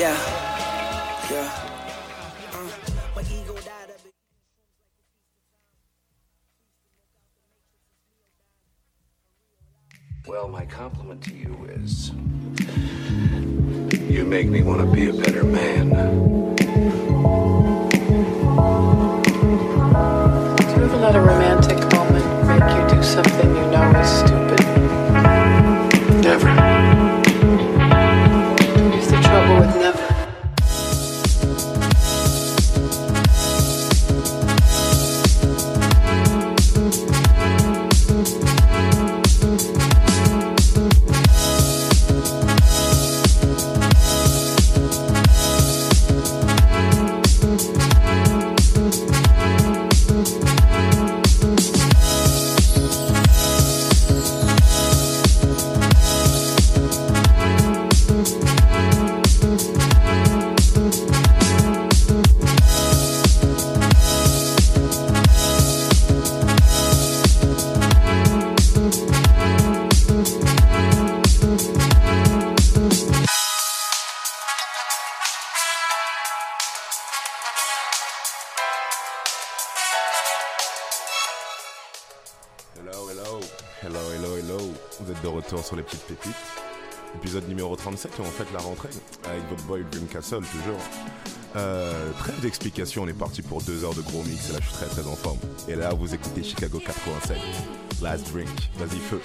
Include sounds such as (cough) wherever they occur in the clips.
Yeah. Yeah. Well, my compliment to you is you make me want to be a better man. Do you ever let a romantic moment make you do something you know is stupid? Never. les petites pépites. Épisode numéro 37 où on fait la rentrée ah, avec votre boy Dream Castle toujours. Euh, trêve d'explication, on est parti pour deux heures de gros mix et là je suis très très en forme. Et là vous écoutez Chicago 87. Last drink, vas-y feu.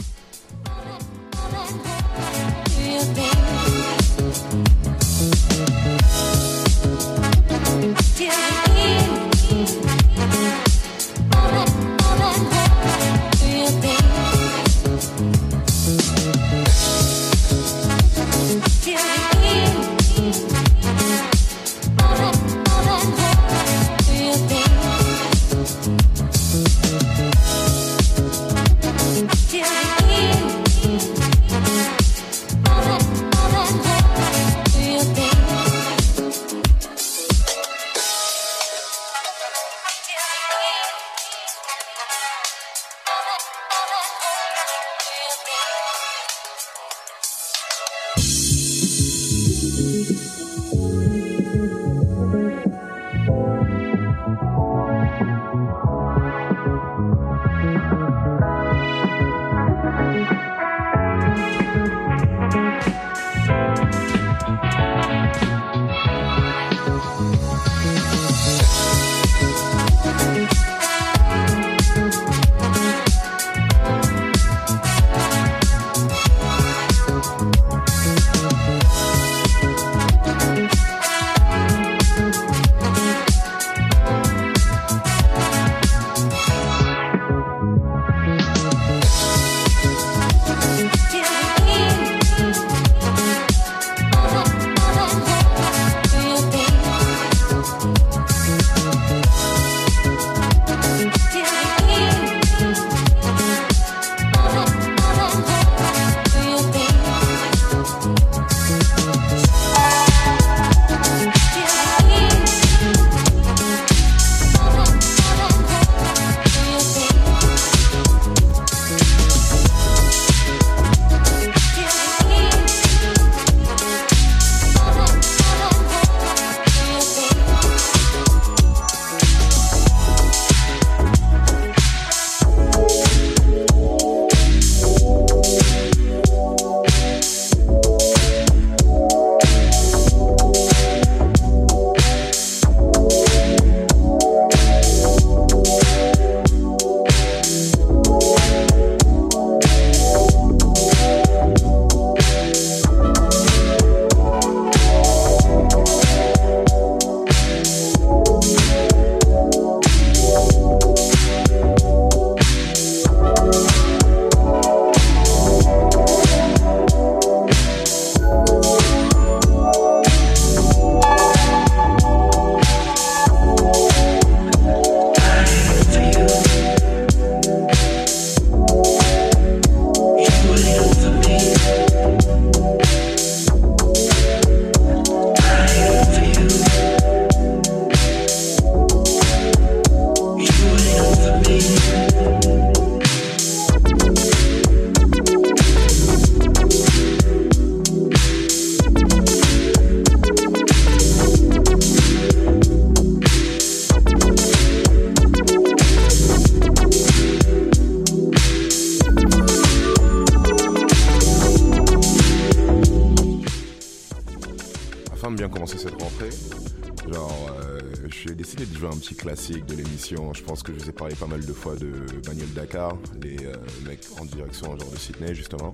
Pas mal de fois de Manuel Dakar, les euh, mecs en direction genre de Sydney justement.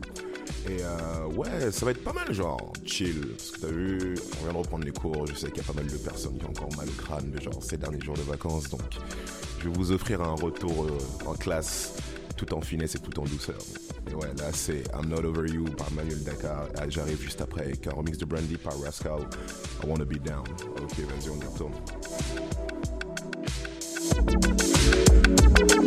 Et euh, ouais, ça va être pas mal genre chill. Parce que t'as vu, on vient de reprendre les cours. Je sais qu'il y a pas mal de personnes qui ont encore mal au crâne de genre ces derniers jours de vacances. Donc je vais vous offrir un retour euh, en classe tout en finesse et tout en douceur. Et ouais, là c'est I'm Not Over You par Manuel Dakar. Ah, J'arrive juste après avec un remix de Brandy par Rascal. I Wanna Be Down. Ok, vas-y, on y retourne. You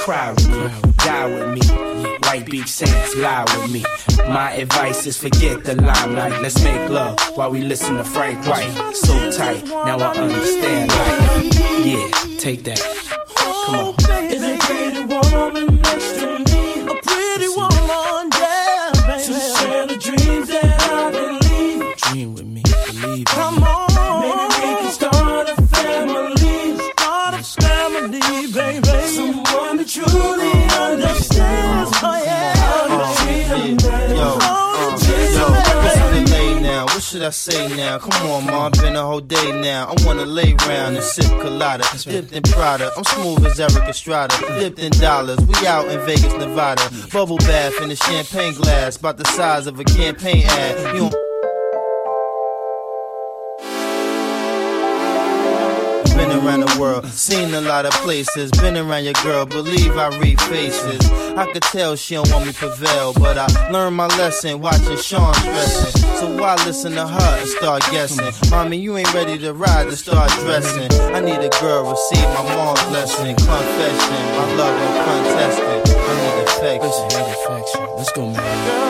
cry with me, die with me. White beach sands, lie with me. My advice is forget the limelight. Let's make love while we listen to Frank White. So tight, now I understand life. Yeah, take that. Say now? Come on, ma, been a whole day now. I wanna lay round and sip colada, dipped in Prada. I'm smooth as Erik Estrada, dipped in dollars. We out in Vegas, Nevada. Bubble bath in a champagne glass, about the size of a campaign ad. You don't Been around the world, seen a lot of places. Been around your girl, believe I read faces. I could tell she don't want me prevail, but I learned my lesson watching Sean stressing. So why listen to her and start guessing? Mommy, you ain't ready to ride to start dressing. I need a girl, receive my mom's blessing. Confession, my love need affection. I need affection. Let's go, man.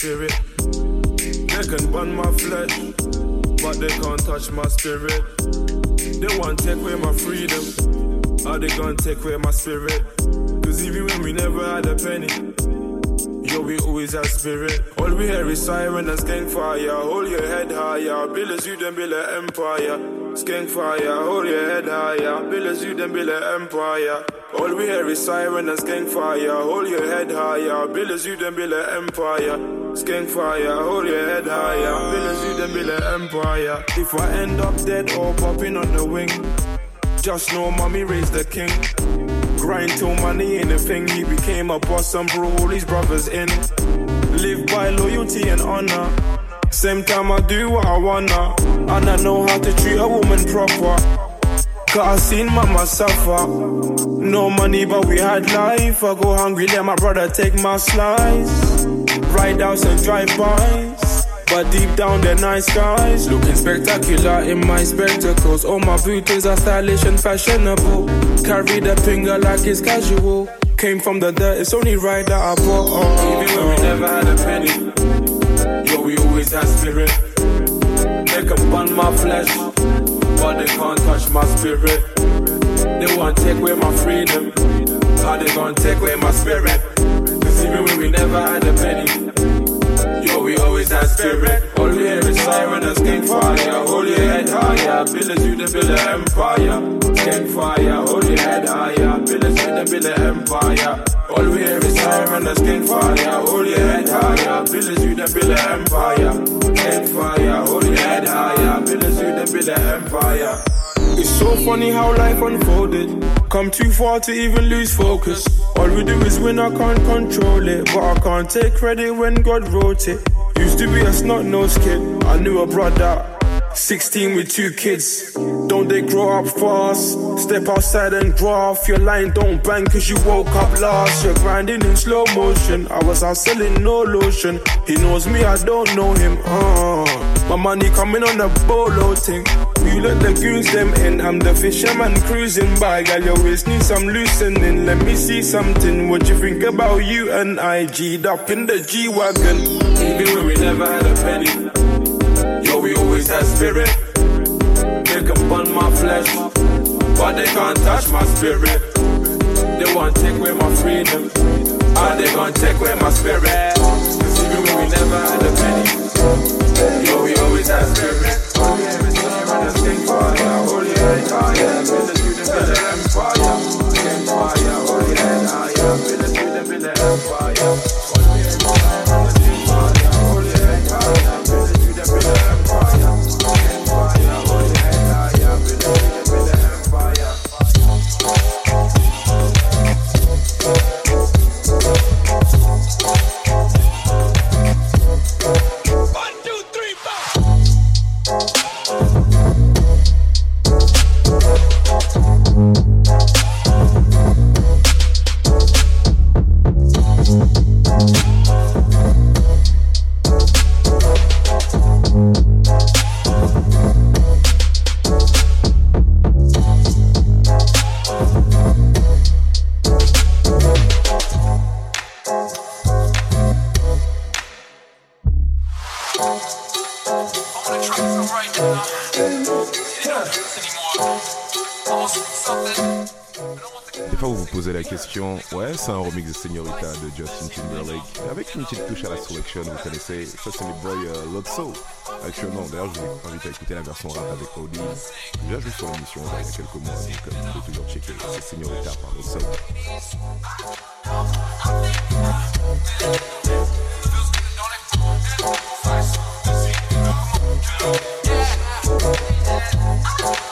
Spirit. They can burn my flesh, but they can't touch my spirit. They want to take away my freedom, are they gonna take away my spirit? Cause even when we never had a penny, yo, we always had spirit. All we hear is siren and skank fire. Hold your head higher, build as you then build an empire. Skank fire, hold your head higher, build as you then build an empire. All we hear is siren and skank fire. Hold your head higher, build as you then build an empire. Skank fire, hold your head higher, as you then build an empire. If I end up dead or popping on the wing, just know mommy raised the king. Grind till money ain't a thing. He became a boss and brought all his brothers in. Live by loyalty and honor. Same time I do what I wanna. And I know how to treat a woman proper. Cause I seen mama suffer. No money, but we had life. I go hungry, let my brother take my slice. Ride outs and drive bys. But deep down, they're nice guys. Looking spectacular in my spectacles. All my booties are stylish and fashionable. Carry the finger like it's casual. Came from the dirt, it's only right that I bought. Oh, Even when we never had a penny. Yo, we always had spirit. They can burn my flesh, but they can't touch my spirit. They want to take away my freedom. How they gonna take away my spirit? Cause even when we never had a penny. We always had spirit. All we hear is siren and fire. Hold your head higher. Us you the build an empire. Skank fire. Hold your head higher. Us you the build an empire. All we hear is siren and fire. Hold your head higher. Us you the build an empire. Skank fire. Hold your head higher. Us you the build an empire. It's so funny how life unfolded. Come too far to even lose focus. All we do is win, I can't control it. But I can't take credit when God wrote it. Used to be a snot nosed kid. I knew a brother. 16 with two kids. Don't they grow up fast? Step outside and off your line. Don't bang cause you woke up last. You're grinding in slow motion. I was out selling no lotion. He knows me, I don't know him. Uh, my money coming on a bolo thing. You let the goons them in. I'm the fisherman cruising by. Gal, your waist needs some loosening. Let me see something. What you think about you and I? G'd up in the G Wagon. Even when we never had a penny. Yo, we always had spirit. They can burn my flesh, but they can't touch my spirit. They want to take away my freedom. Are they gonna take away my spirit? Cause even when we never had a penny, yo, we always had spirit. Oh, it's fire. Holy head, higher. Build an empire. Fire, holy an empire. ça c'est les boys euh, Lotso actuellement d'ailleurs je vous invite à écouter la version rap avec Odin déjà joué sur l'émission il y a quelques mois donc euh, vous pouvez toujours checker c'est Señorita par Lotso Yeah.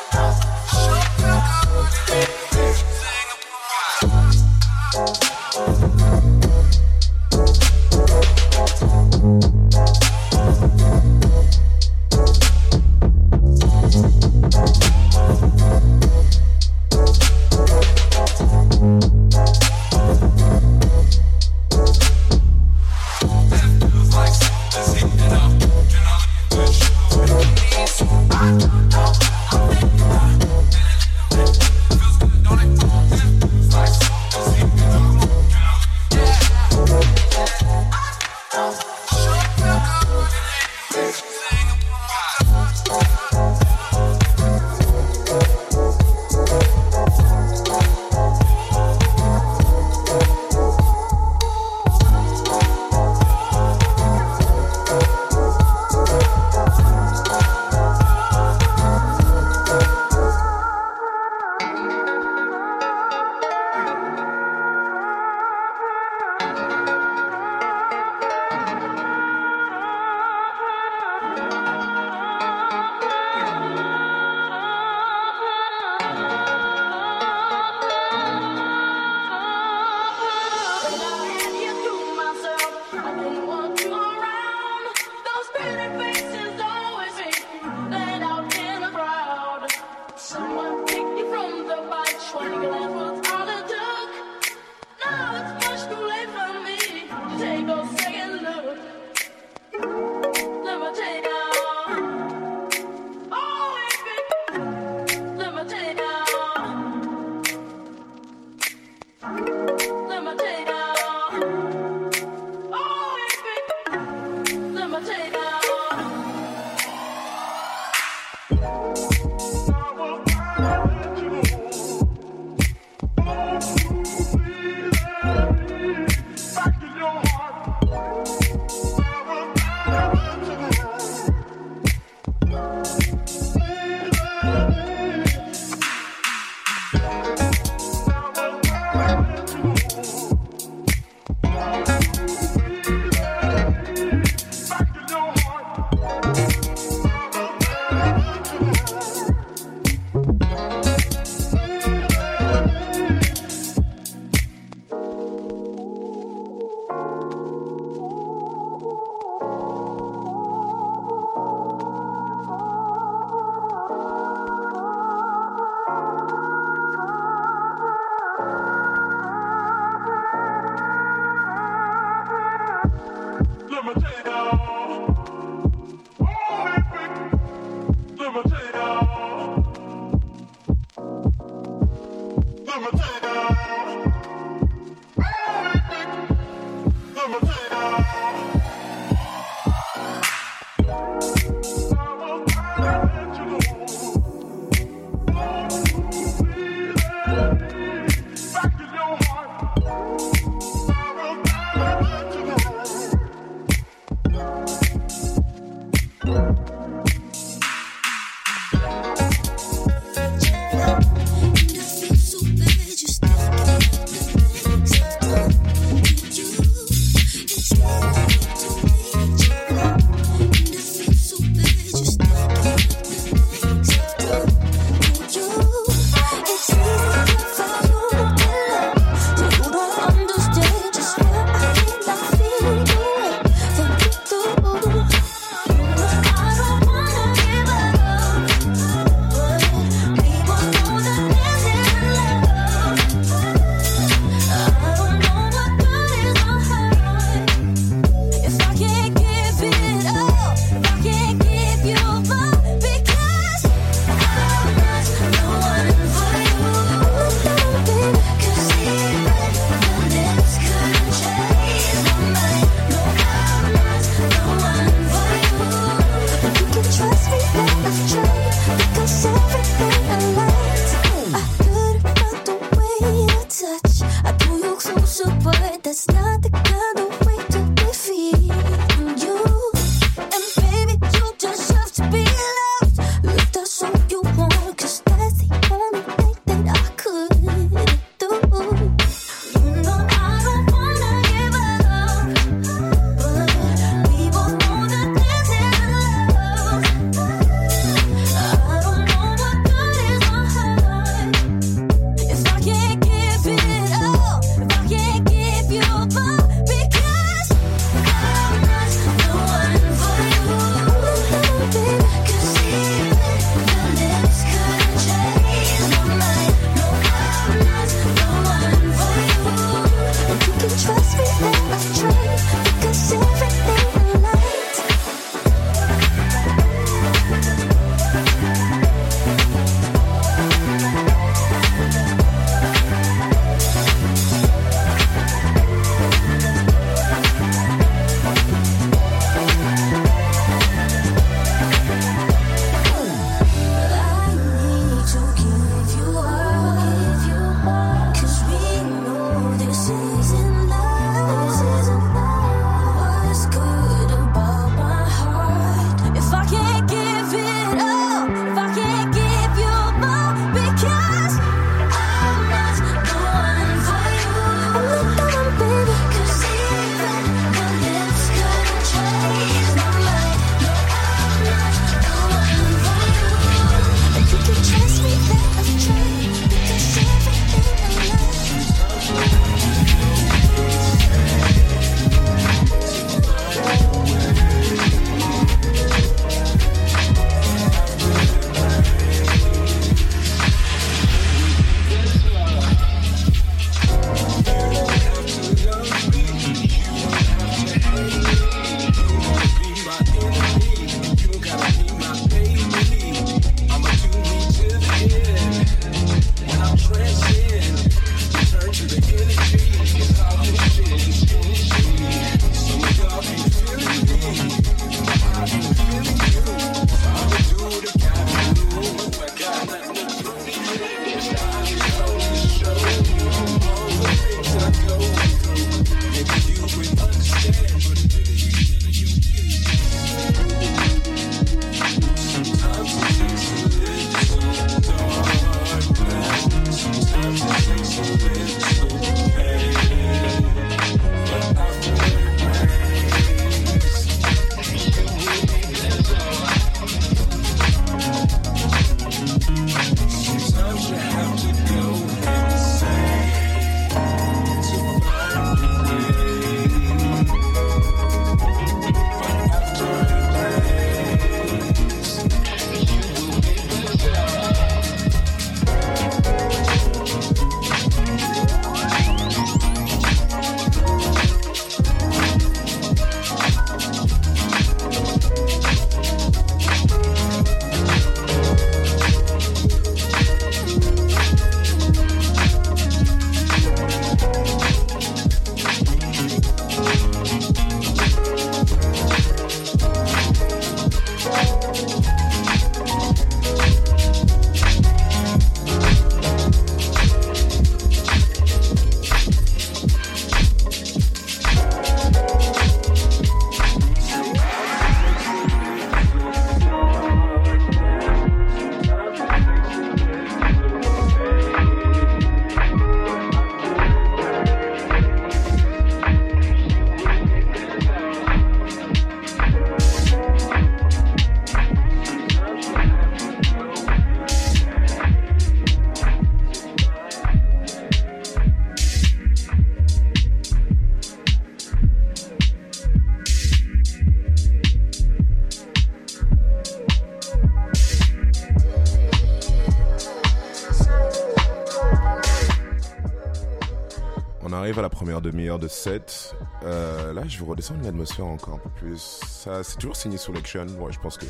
Arrive à la première demi-heure de set. Euh, là, je vais redescendre l'atmosphère encore un peu plus. Ça, c'est toujours signé Selection. Ouais, je pense que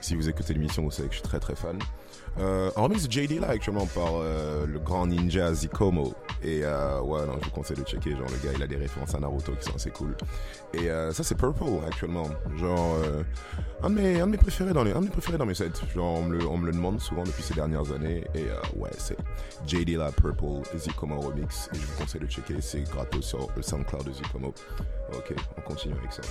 si vous écoutez l'émission, vous savez que je suis très très fan. Euh, en JD là actuellement par euh, le grand ninja Zikomo. Et euh, ouais, non, je vous conseille de checker. Genre, le gars, il a des références à Naruto qui sont assez cool. Et euh, ça, c'est Purple actuellement. Genre, un, de mes, préférés dans mes sets. Genre, on me le, demande souvent depuis ces dernières années. Et euh, ouais, c'est JD là, Purple, Zikomo remix. Et je vous conseille de checker. C'est gratos sur le SoundCloud de Zikomo. Ok, on continue avec ça.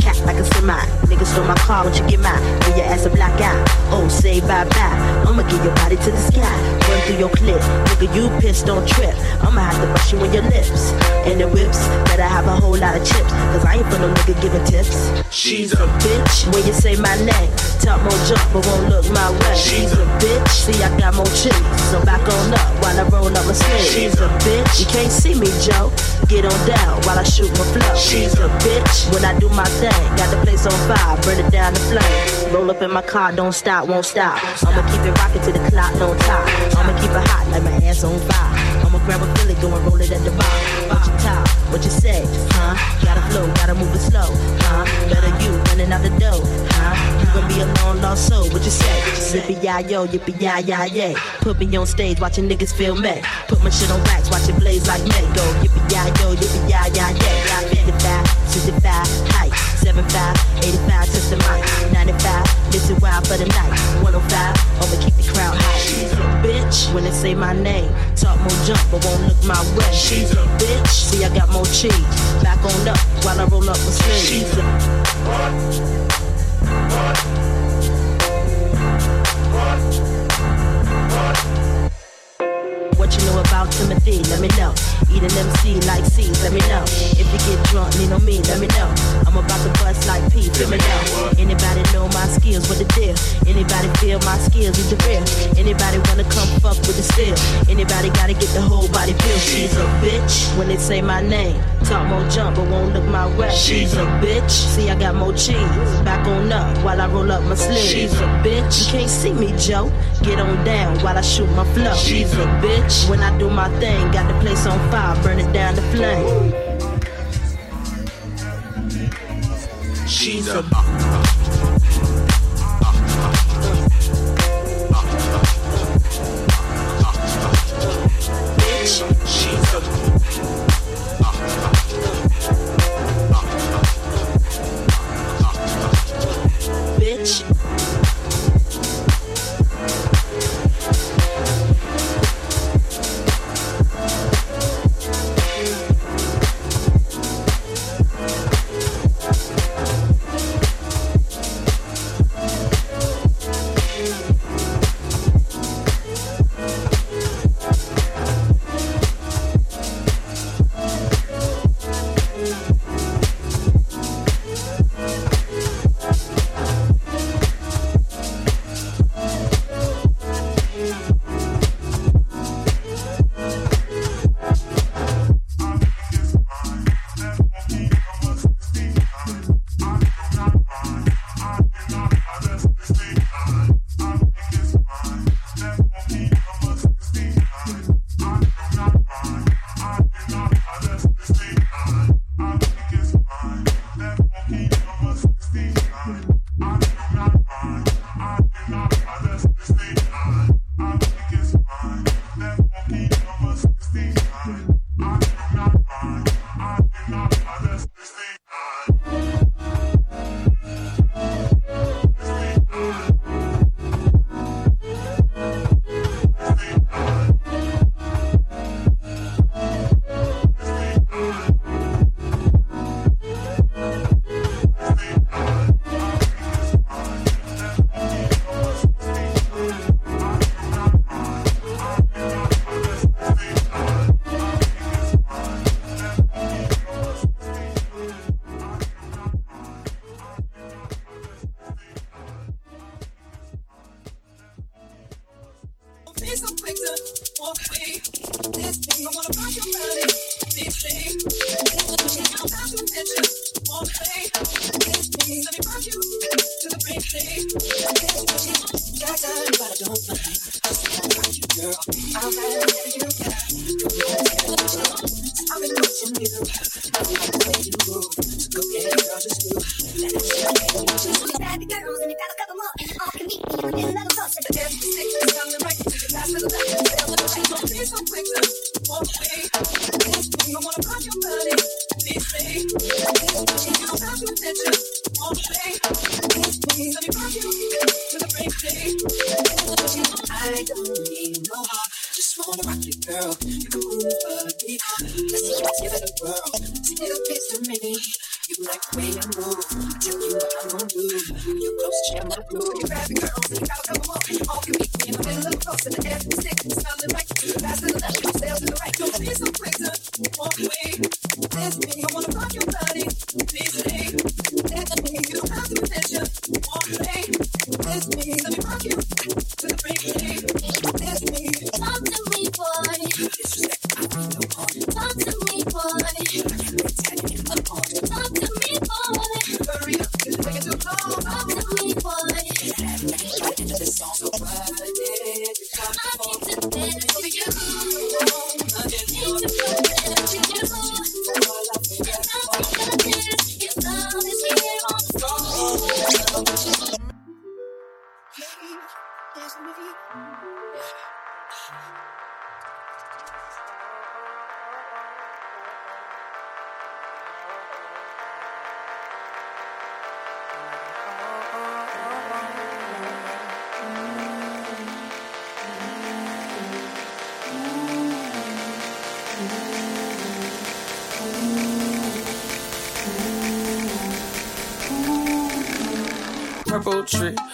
Cat like a semi. Nigga stole my car, won't you get mine? Give your ass a black eye. Oh, say bye bye. I'ma give your body to the sky. Run through your clip. Nigga, you pissed, don't trip. I'ma have to brush you in your lips. And the whips, better have a whole lot of chips. Cause I ain't for no nigga giving tips. She's a bitch. When you say my name, talk more jump, but won't look my way. She's a bitch. See, I got more chips. So back on up while I roll up my sleeve. She's a bitch. You can't see me, Joe. Get on down while I shoot my flow. She's a bitch. When I do my thing, got the place on fire, burn it down the flame. Roll up in my car, don't stop, won't stop. I'ma keep it rocking to the clock, no top. I'ma keep it hot like my ass on fire. I'ma grab a Philly, go and roll it at the bar. What you talk, what you say, huh? Gotta flow, gotta move it slow, huh? Better you running out the door, huh? You gon' be a long lost soul, what you say? Yippee yi yo, yippee yi yi yay. Put me on stage, watching niggas feel me. Put my shit on wax, watch it blaze like me. Go yippee yi yo, yippee yi yi yay. 55, 65, height, 75, 85, touch the mic. 95, listen wild for the night. 105, I'ma keep the crowd high. Bitch when they say my name. Talk more jump, but won't look my way. She's a bitch. See, I got more cheese. Back on up while I roll up my sleeves. She's a What you know about Timothy? Let me know. Eat an MC like C's, let me know. If you get drunk, lean on me, let me know. I'm about to bust like P, let me know. Anybody know my skills, what the deal? Anybody feel my skills, is the real? Anybody wanna come fuck with the steel? Anybody gotta get the whole body feel? She's a bitch when they say my name. Talk more jump, but won't look my way. She's a bitch. See, I got more cheese. Back on up while I roll up my sleeves. She's a bitch. You can't see me, Joe. Get on down while I shoot my flow. She's a bitch. When I do my thing, got the place on fire, burn it down the flame. She's a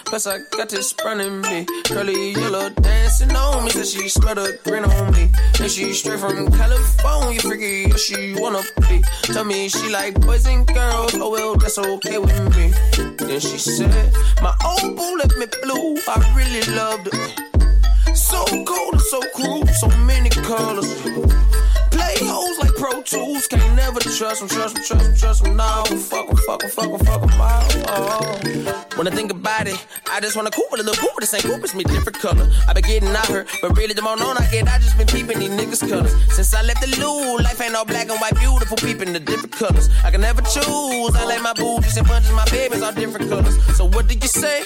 plus I got this running me. Curly yellow dancing on me, said she smelled a grin on me. And she straight from California, freaky, she wanna be. Tell me she like boys and girls, oh well, that's okay with me. Then she said, My old boo left me blue, I really loved it. So cold and so cruel, so many colors. Play hoes like Pro Tools, can't never trust them, trust them, trust. When I think about it, I just wanna cool with a little cool, the same cool as me, different color. I been getting out her, but really the more known I get, I just been peeping these niggas' colors. Since I left the loo, life ain't all black and white, beautiful, peeping the different colors. I can never choose, I like my booties and bunches, my babies all different colors. So what did you say?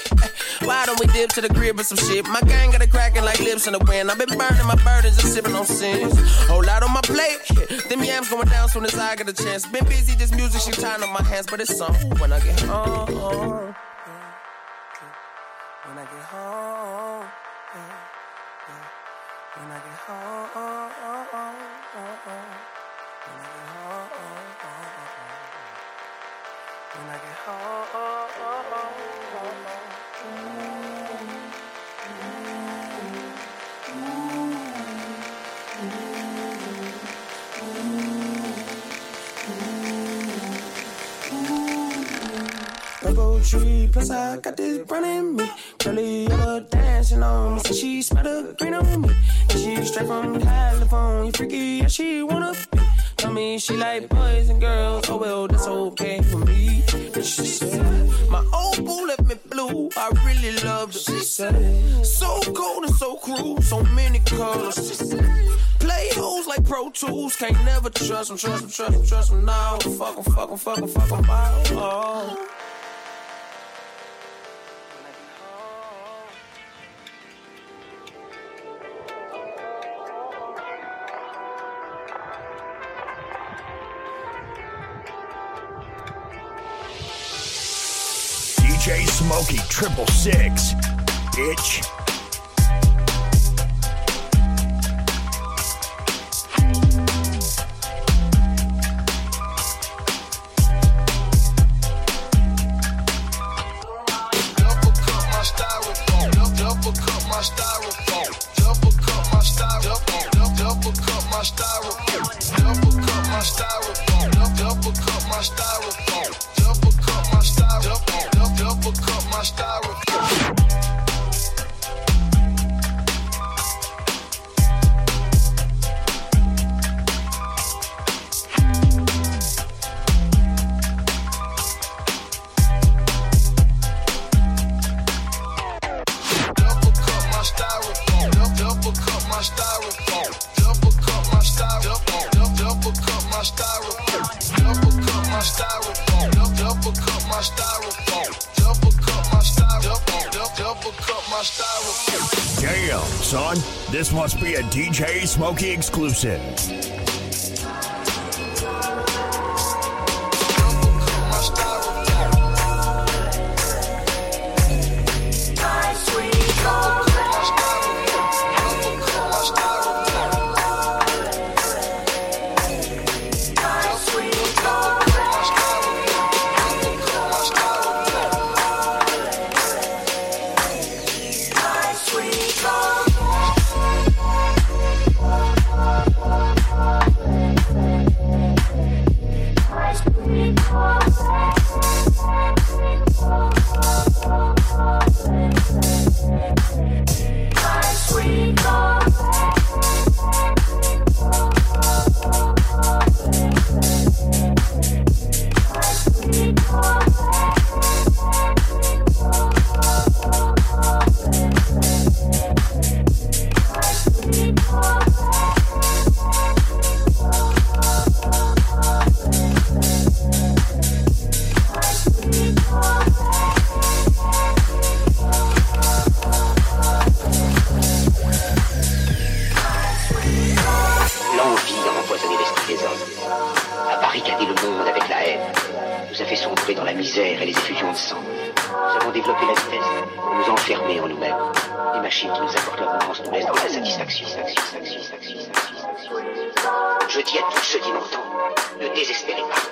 Why don't we dip to the crib with some shit? My gang got it cracking like lips in the wind. I've been burning my burdens and sipping on sins. Whole lot on my plate. Them yams going down soon as I get a chance. Been busy, this music she tying on my hands, but it's on when I get home. When I get home. yeah, yeah. When I get home. Tree, plus I got this brown in me. Curly yellow dancing on me, so she smelled the green on me. She straight from California, freaky, yeah, she wanna be. Tell me she like boys and girls, oh well, that's okay for me. And she said, my old boo left me blue, I really loved it. She said, so cold and so cruel, so many colors. She said, play hoes like Pro Tools, can't never trust them, trust them, trust them, trust them. Now, fuck them, fuck them, fuck them, fuck them. Oh. Smokey triple six, bitch. DJ Smokey exclusive. L'envie d'en empoisonner l'esprit des hommes a barricadé le monde avec la haine, nous a fait sombrer dans la misère et les effusions de sang. Nous avons développé la vitesse pour nous enfermer en nous-mêmes. Les machines qui nous apportent la vengeance nous laissent dans la satisfaction. Je dis à tous ceux qui m'entendent, ne désespérez pas.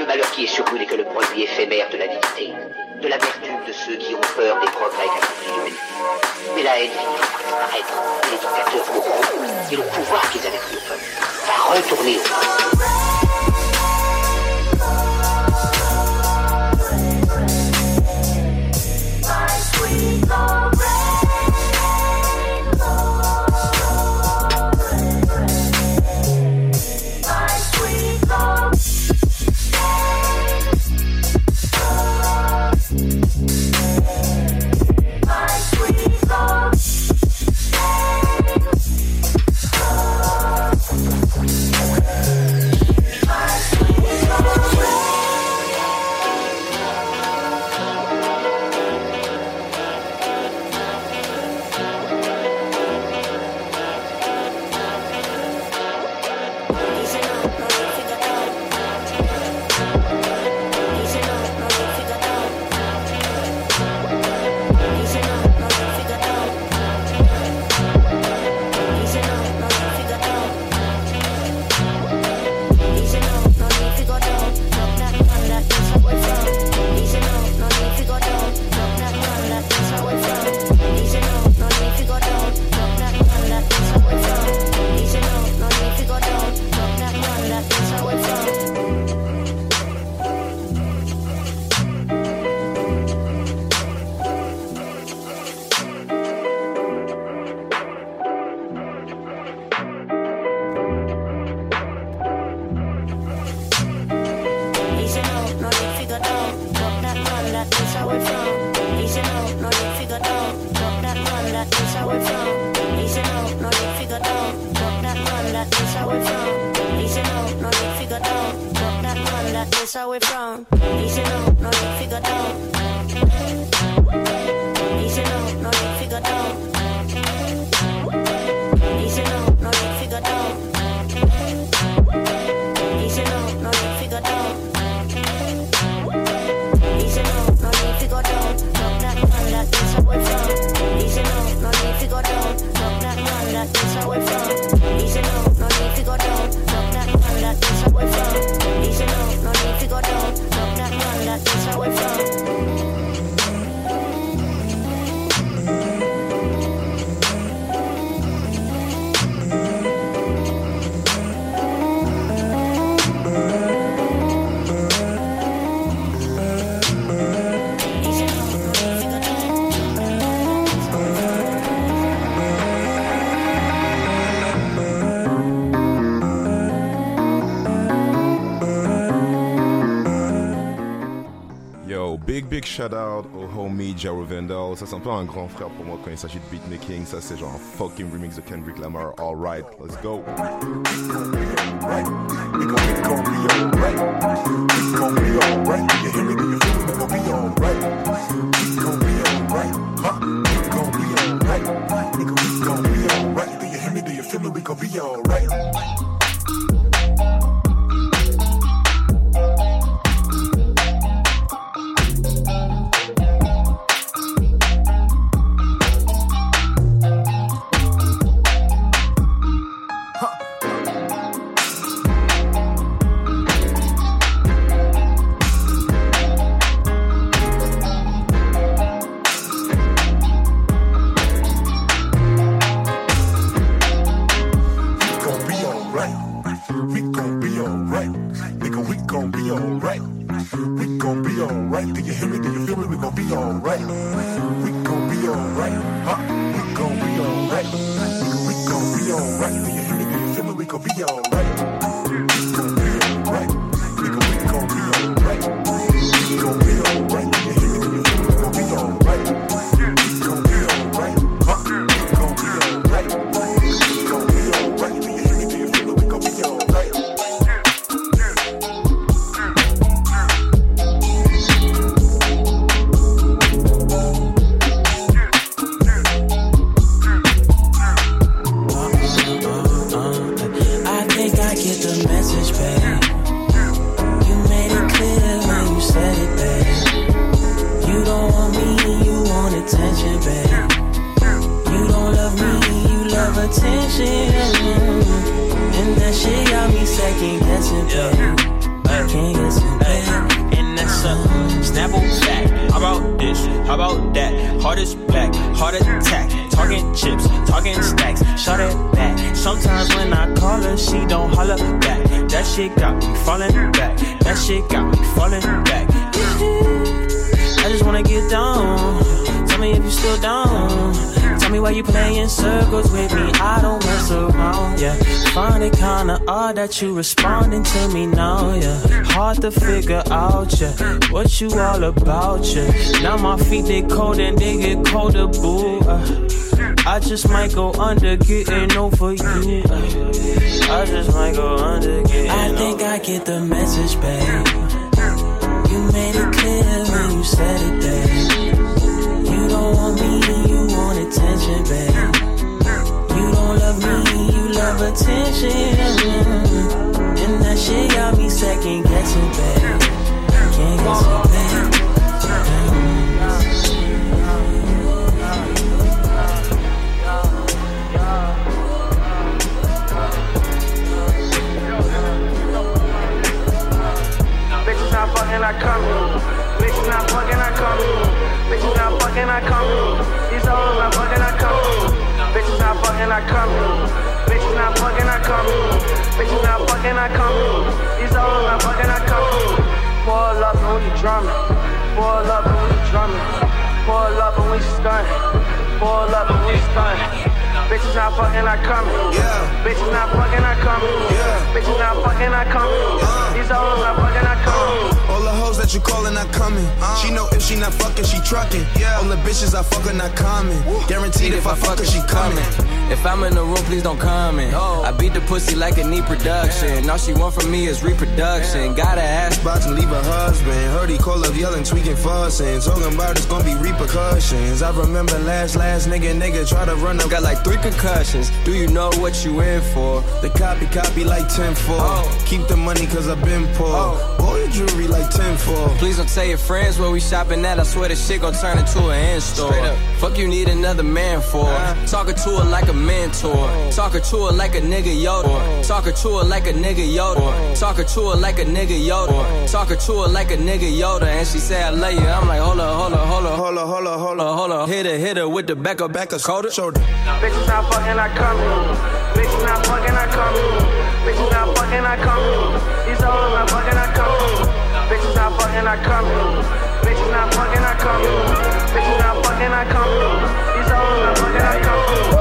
Le malheur qui est sur nous n'est que le produit éphémère de l'avidité, de l'amertume de ceux qui ont peur des progrès qu'accomplit l'humanité. Mais la haine finira par disparaître, et les dictateurs et le pouvoir qu'ils avaient pris au peuple va retourner au peuple. Shout out au homie Jaro Vandal. Ça, c'est un peu un grand frère pour moi quand il s'agit de beatmaking. Ça, c'est genre un fucking remix de Kendrick Lamar. Alright, let's go. gon' you responding to me now. Yeah, hard to figure out. Yeah, what you all about. Yeah, now my feet they cold and they get colder. Boo. Uh, I just might go under getting over you. Uh, I just might go under getting I think I get the message, babe. You made it clear when you said it, babe. You don't want me, you want attention, babe. You don't love me, you love attention. Second guessing, babe. Can't guess it, babe. Bitches not fucking, I come in. Bitches not fucking, I come in. Bitches not fucking, I come. These hoes not fucking, I come in. Bitches not fucking, I come in. Not fucking, I come. Bitches not fucking, I come. These hoes not fucking, I come. Pull up and we drumming. Pull up and we drumming. Pull up and we stun. Pull up and we stun. Bitches not fucking, I come. Yeah. Bitches not fucking, I come. Yeah. Bitches not fucking, I come in. These hoes not fucking, I come in. All the hoes that you callin' not coming. She know if she not fucking, she trucking. All the bitches I fuck her not coming. Guaranteed if I fuck her, she coming. If I'm in the room, please don't comment. I beat the pussy like a need production. All she want from me is reproduction. Gotta ass Box and leave her husband. Heard he call up yelling, tweaking, fussing. Talking about it's gonna be repercussions. I remember last, last nigga, nigga try to run up. Got like three concussions. Do you know what you in for? The copy, copy like 10 4. Keep the money cause I've been poor. Oh. Boy, your jewelry like 10 4. Please don't tell your friends where we shopping at. I swear this shit gon' turn into an in-store. Fuck you need another man for. Talking to her like a mentor. Talking to her like a nigga Yoda. Talking to her like a nigga Yoda. Talking to her like a nigga Yoda. Talking to her like a nigga Yoda. And she say I love you. I'm like hold up, hold up, hold up, hold up, hold up, hold up, hold up. Hit her, hit her with the back of back of shoulder. shoulder. Bitches not fucking, I come. Bitches not fucking, I come. Bitches not fucking, I come in. These hoes not fucking, I come. Bitches not fucking, I come. Bitches not fucking, I come. Bitches not fucking, I come in. These hoes not fucking, I come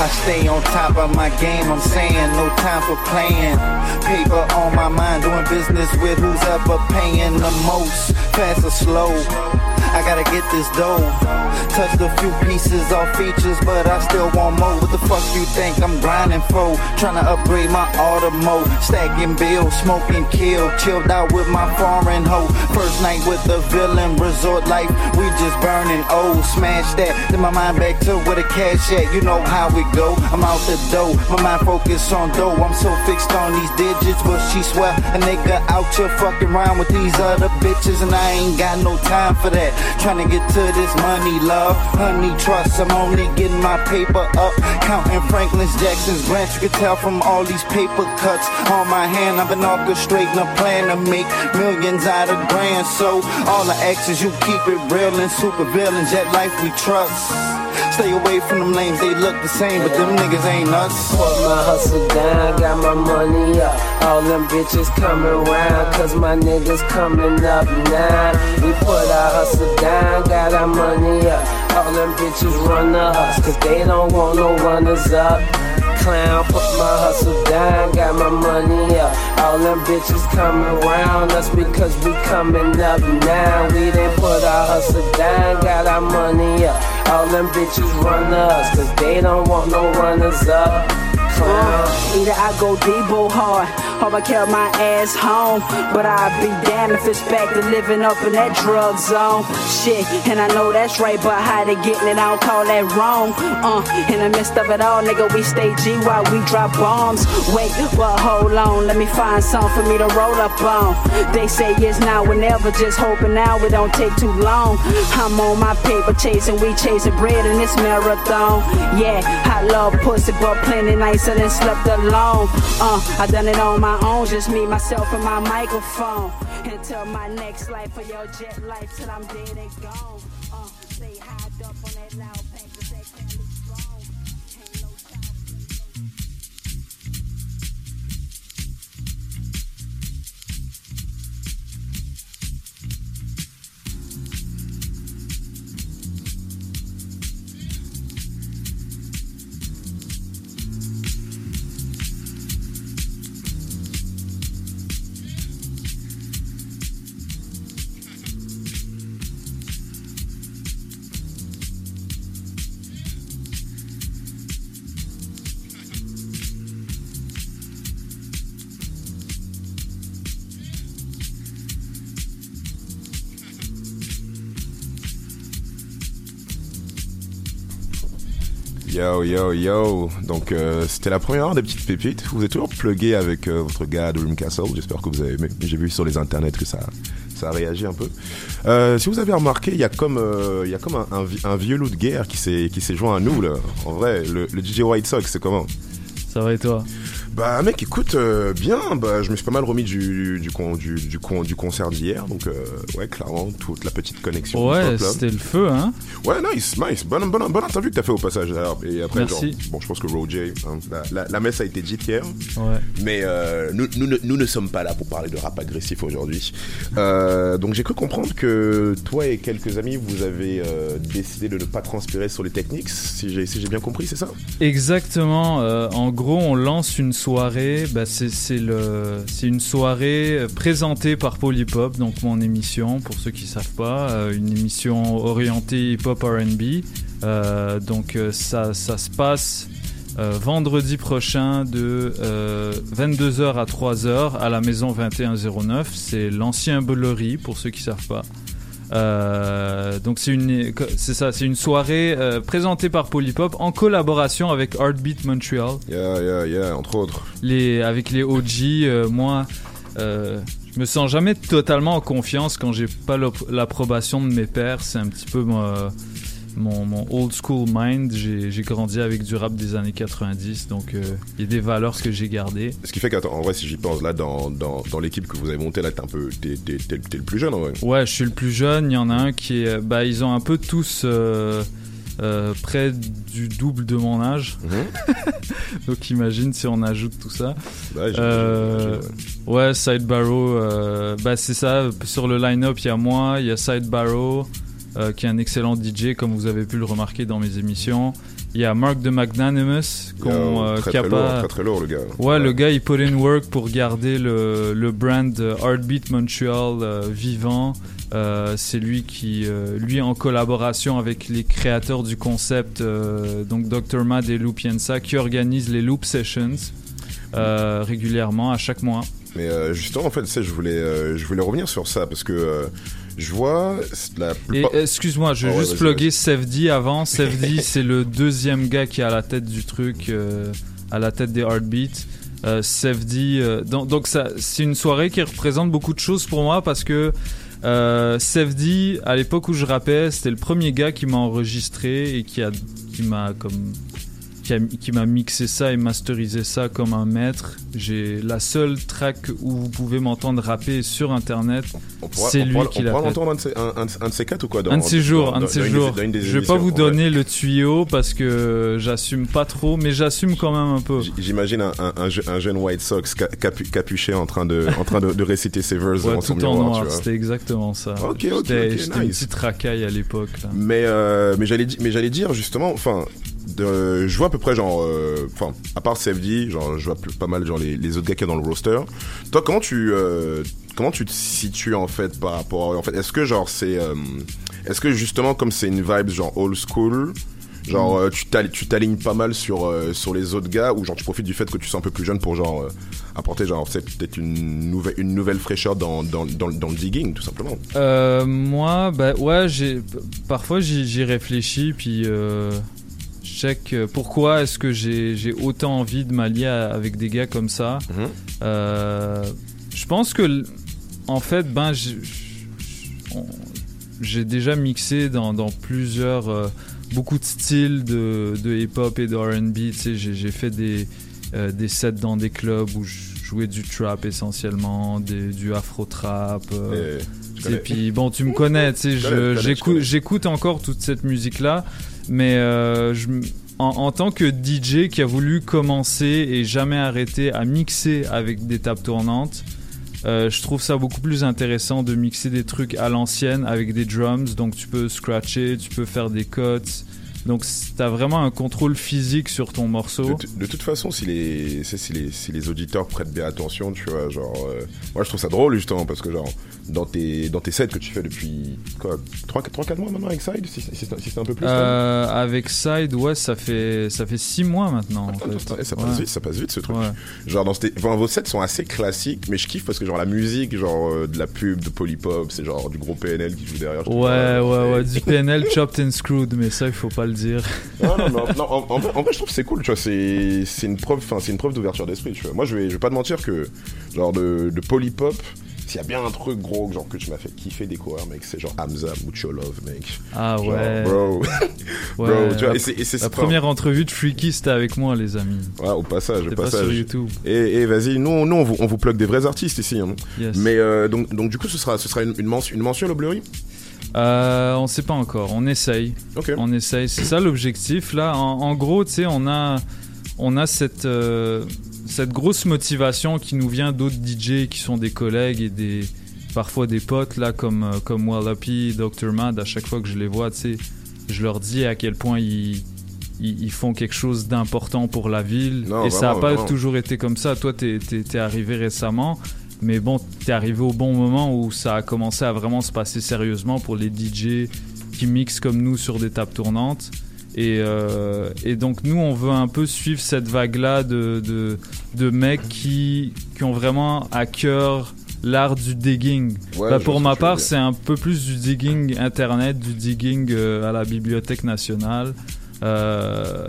I stay on top of my game, I'm saying no time for playing. Paper on my mind, doing business with who's ever paying the most. Fast or slow, I gotta get this dough. Touched a few pieces off features, but I still want more. What the fuck you think I'm grinding for? Trying to upgrade my automo. Stacking bills, smoking kill. Chilled out with my foreign hoe. First night with the villain, resort life. We just burning old. Smash that. Then my mind back to where the cash at. You know how we go. I'm out the dough. My mind focused on dough. I'm so fixed on these digits, but she swear a nigga out here fucking around with these other bitches, and I ain't got no time for that. Trying to get to this money, love, honey, trust. I'm only getting my paper up, counting Franklin's, Jackson's, branch. You can tell from all these paper cuts on my hand. I've been orchestrating a plan to make millions out of grand. So all the exes, you keep it real and super villains. That life we trust. Stay away from them lanes, they look the same, but them niggas ain't us. Put my hustle down, got my money up. All them bitches coming round, cause my niggas coming up now. We put our hustle down, got our money up. All them bitches run us, cause they don't want no runners up. Clown, put my hustle down, got my money up. All them bitches coming round us because we coming up now. We didn't put our hustle down, got our money up. All them bitches run us, cause they don't want no runners up. Either I go deep or hard, or I carry my ass home. But I'd be damned if it's back to living up in that drug zone. Shit, and I know that's right, but how they getting it, I don't call that wrong. Uh, in the midst of it all, nigga, we stay G while we drop bombs. Wait, but hold on, let me find something for me to roll up on. They say it's now or never, just hoping now it don't take too long. I'm on my paper chasing, we chasing bread in this marathon. Yeah, I love pussy, but plenty nicer than slept alone. Uh, I done it on my own, just me, myself, and my microphone. Until my next life for your jet life, till I'm dead and gone. Uh, stay high up on that loud Yo, yo, yo. Donc, euh, c'était la première heure des petites pépites. Vous êtes toujours plugué avec euh, votre gars de Dream Castle. J'espère que vous avez aimé. J'ai vu sur les internets que ça, ça a réagi un peu. Euh, si vous avez remarqué, il y a comme, il comme un, un vi- un vieux loup de guerre qui s'est qui s'est joint à nous, là. En vrai, le DJ White Sox, c'est comment? Ça va et toi? Bah mec, écoute, euh, bien, bah je me suis pas mal remis du du con- du, du, con- du concert d'hier, donc euh, ouais, clairement, toute la petite connexion. Ouais, c'était le feu, hein Ouais, nice, nice. Bonne, bonne, bonne interview que t'as fait au passage. Alors, et après, Merci. genre, bon, je pense que Roger, hein, la, la- la messe a été dite hier. Ouais. Mais euh, nous, nous, ne- nous ne sommes pas là pour parler de rap agressif aujourd'hui. Donc j'ai cru comprendre que toi et quelques amis, vous avez décidé de ne pas transpirer sur les techniques, si j'ai si bien compris, c'est ça? Exactement. en gros, on lance une soirée. Bah, c'est une soirée euh, présentée par Polypop, donc mon émission. Pour ceux qui savent pas, euh, une émission orientée hip-hop R&B. Euh, donc ça, se passe vendredi prochain de 22h à 3h à la maison 2109. C'est l'ancien Bollery pour ceux qui savent pas. Euh, donc c'est une c'est ça c'est une soirée euh, présentée par Polypop en collaboration avec Heartbeat Montreal Yeah, yeah, yeah, entre autres. les avec les OG euh, moi je me sens jamais totalement en confiance quand j'ai pas l'approbation de mes pairs c'est un petit peu mon, old school mind j'ai grandi avec du rap des années 90 donc euh, il y a des valeurs que j'ai gardées Ce qui fait qu'en vrai, si j'y pense, là, dans, dans, dans l'équipe que vous avez montée, là, t'es un peu, t'es, le plus jeune, en vrai. Ouais, je suis le plus jeune. Il y en a un qui est. Bah, ils ont un peu tous. euh, euh, près du double de mon âge. (laughs) Donc imagine si on ajoute tout ça. Ouais, Euh, Side Barrow, euh, bah c'est ça. Sur le line-up, il y a moi, il y a Side Barrow, euh, qui est un excellent DJ, comme vous avez pu le remarquer dans mes émissions. Il y a Mark de Magnanimous, euh, très, qui a très pas- lourd, très très lourd le gars. Ouais, le gars, il put in work pour garder le, le brand euh, Heartbeat Montreal euh, vivant. C'est lui qui, lui en collaboration avec les créateurs du concept, donc Dr. Mad et Lupienza, qui organise les Loop Sessions régulièrement à chaque mois. Mais justement, en fait, je voulais, je voulais revenir sur ça parce que je vois la plupart. excuse-moi, je vais Ah ouais, juste vas-y, plugger Sefdi avant. Sefdi, (laughs) c'est le deuxième gars qui est à la tête du truc, euh, à la tête des Heartbeats. Euh, Sefdi, euh, donc, donc ça, c'est une soirée qui représente beaucoup de choses pour moi parce que euh, Sefdi, à l'époque où je rappais, c'était le premier gars qui m'a enregistré et qui a, qui m'a comme qui, m'a mixé ça et masterisé ça comme un maître. J'ai la seule track où vous pouvez m'entendre rapper sur internet. On pourra- C'est on lui pourra- qui on l'a pourra fait. l'entendre un, de ces- un- un- un de ces quatre ou quoi dans- Un de ces jours, un de ces jours. une des Je vais pas vous ouais. donner le tuyau parce que j'assume pas trop, mais j'assume quand même un peu. J'imagine un, un, un je- un jeune White Sox ca- capu- capuché en train de, en train de, de réciter ses verses Ouais, tout en noir, c'était exactement ça. Ok, ok, J'étais ok, j'étais une petite racaille à l'époque. Mais euh, mais j'allais mais j'allais dire justement, enfin, de, je vois à peu près genre, euh, enfin, à part CFD, genre, je vois plus- pas mal genre les, les autres gars qu'il y a dans le roster. Toi, comment tu euh, comment tu te situes en fait par rapport, en fait, est-ce que genre c'est, euh, est-ce que justement comme c'est une vibe genre old school. Genre, euh, tu t'al- tu t'alignes pas mal sur, sur les autres gars ou genre tu profites du fait que tu sois un peu plus jeune pour genre apporter genre c'est peut-être une nouvelle, une nouvelle fraîcheur dans, dans, dans, dans le digging tout simplement? Euh, moi, bah ouais, j'ai parfois j'y réfléchis puis euh, check euh, pourquoi est-ce que j'ai autant envie de m'allier avec des gars comme ça. Euh, je pense que en fait, ben j'ai- déjà mixé dans, dans plusieurs euh, beaucoup de styles de, de hip-hop et de R&B. Tu sais, j'ai fait des euh, des sets dans des clubs où je jouais du trap essentiellement, des- du afro trap. je et puis bon, tu me connais, j'écoute, encore toute cette musique là, mais euh, en tant que DJ qui a voulu commencer et jamais arrêter à mixer avec des tables tournantes. euh, je trouve ça beaucoup plus intéressant de mixer des trucs à l'ancienne avec des drums, donc tu peux scratcher, tu peux faire des cuts, donc t'as vraiment un contrôle physique sur ton morceau. De, toute façon, si les, si, les, si les auditeurs prêtent bien attention, tu vois, genre, euh, moi je trouve ça drôle justement parce que, genre, dans tes, dans tes sets que tu fais depuis quoi, 3-4 mois maintenant avec Side, si, si, c'est un peu plus. Euh, avec Side, ouais, ça fait ça fait six mois maintenant. en fait. Ça passe Ouais. vite, ça passe vite ce truc. Ouais. Genre, dans enfin, vos sets sont assez classiques, mais je kiffe parce que, genre, la musique, genre, euh, de la pub, de Polypop, c'est genre du gros PNL qui joue derrière. Ouais, ça- ouais, ouais, du PNL (laughs) chopped and screwed, mais ça, il faut pas le dire. (laughs) Non, non, non, non, en, en vrai, en vrai, je trouve que c'est cool, tu vois, c'est c'est une preuve, enfin, c'est une preuve d'ouverture d'esprit, tu vois. Moi, je vais, je vais pas te mentir que, genre, de, de Polypop, s'il y a bien un truc gros, genre, que tu m'as fait kiffer découvrir, mec, c'est genre Hamza, Mucho Love, mec. Ah Genre, ouais. Bro. Ouais, (laughs) bro, tu vois, et c'est- et c'est la première entrevue de Freaky, c'était avec moi, les amis. Ouais, au passage, au pas sur YouTube. Et, et vas-y, nous, nous on, vous, on vous plug des vrais artistes ici. hein. Yes. Mais euh, donc, donc, du coup, ce sera, ce sera une, une, mention, une mention Euh, on sait pas encore, on essaye. On essaye, c'est ça l'objectif. Là, en, en gros, tu sais, on a, on a cette, euh, cette grosse motivation qui nous vient d'autres DJ qui sont des collègues et des, parfois des potes, là, comme, euh, comme Wallapie, Dr. Mad. À chaque fois que je les vois, tu sais, je leur dis à quel point ils. Ils, font quelque chose d'important pour la ville Non, et ça n'a pas vraiment. toujours été comme ça. Toi, t'es t'es- t'es arrivé récemment, mais bon, t'es arrivé au bon moment où ça a commencé à vraiment se passer sérieusement pour les DJ qui mixent comme nous sur des tables tournantes. Et, euh, et donc nous, on veut un peu suivre cette vague-là de, de, de mecs qui, qui ont vraiment à cœur l'art du digging. Ouais, Bah, pour ma part, c'est un peu plus du digging internet, du digging euh, à la Bibliothèque nationale. Euh,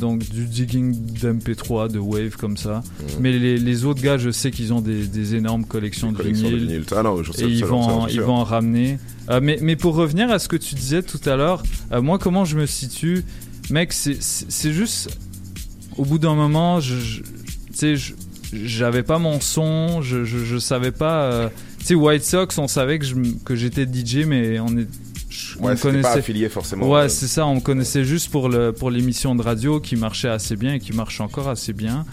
donc du digging d'MP3, de Wave comme ça. Mais les, les autres gars, je sais qu'ils ont des, des énormes collections, de collections de vinyles. vinyles. Ah non, je sais, et ils vont, en- ils vont en ramener. Euh, mais, mais pour revenir à ce que tu disais tout à l'heure, euh, moi comment je me situe, mec, c'est- juste au bout d'un moment, je, je- tu sais, je- j'avais pas mon son, je, je, je savais pas. euh, tu sais, White Sox, on savait que j'étais DJ, mais on est, je- Ouais, on c'était pas connaissait. affilié forcément, Ouais, euh. c'est ça. On me connaissait juste pour le pour l'émission de radio qui marchait assez bien et qui marche encore assez bien.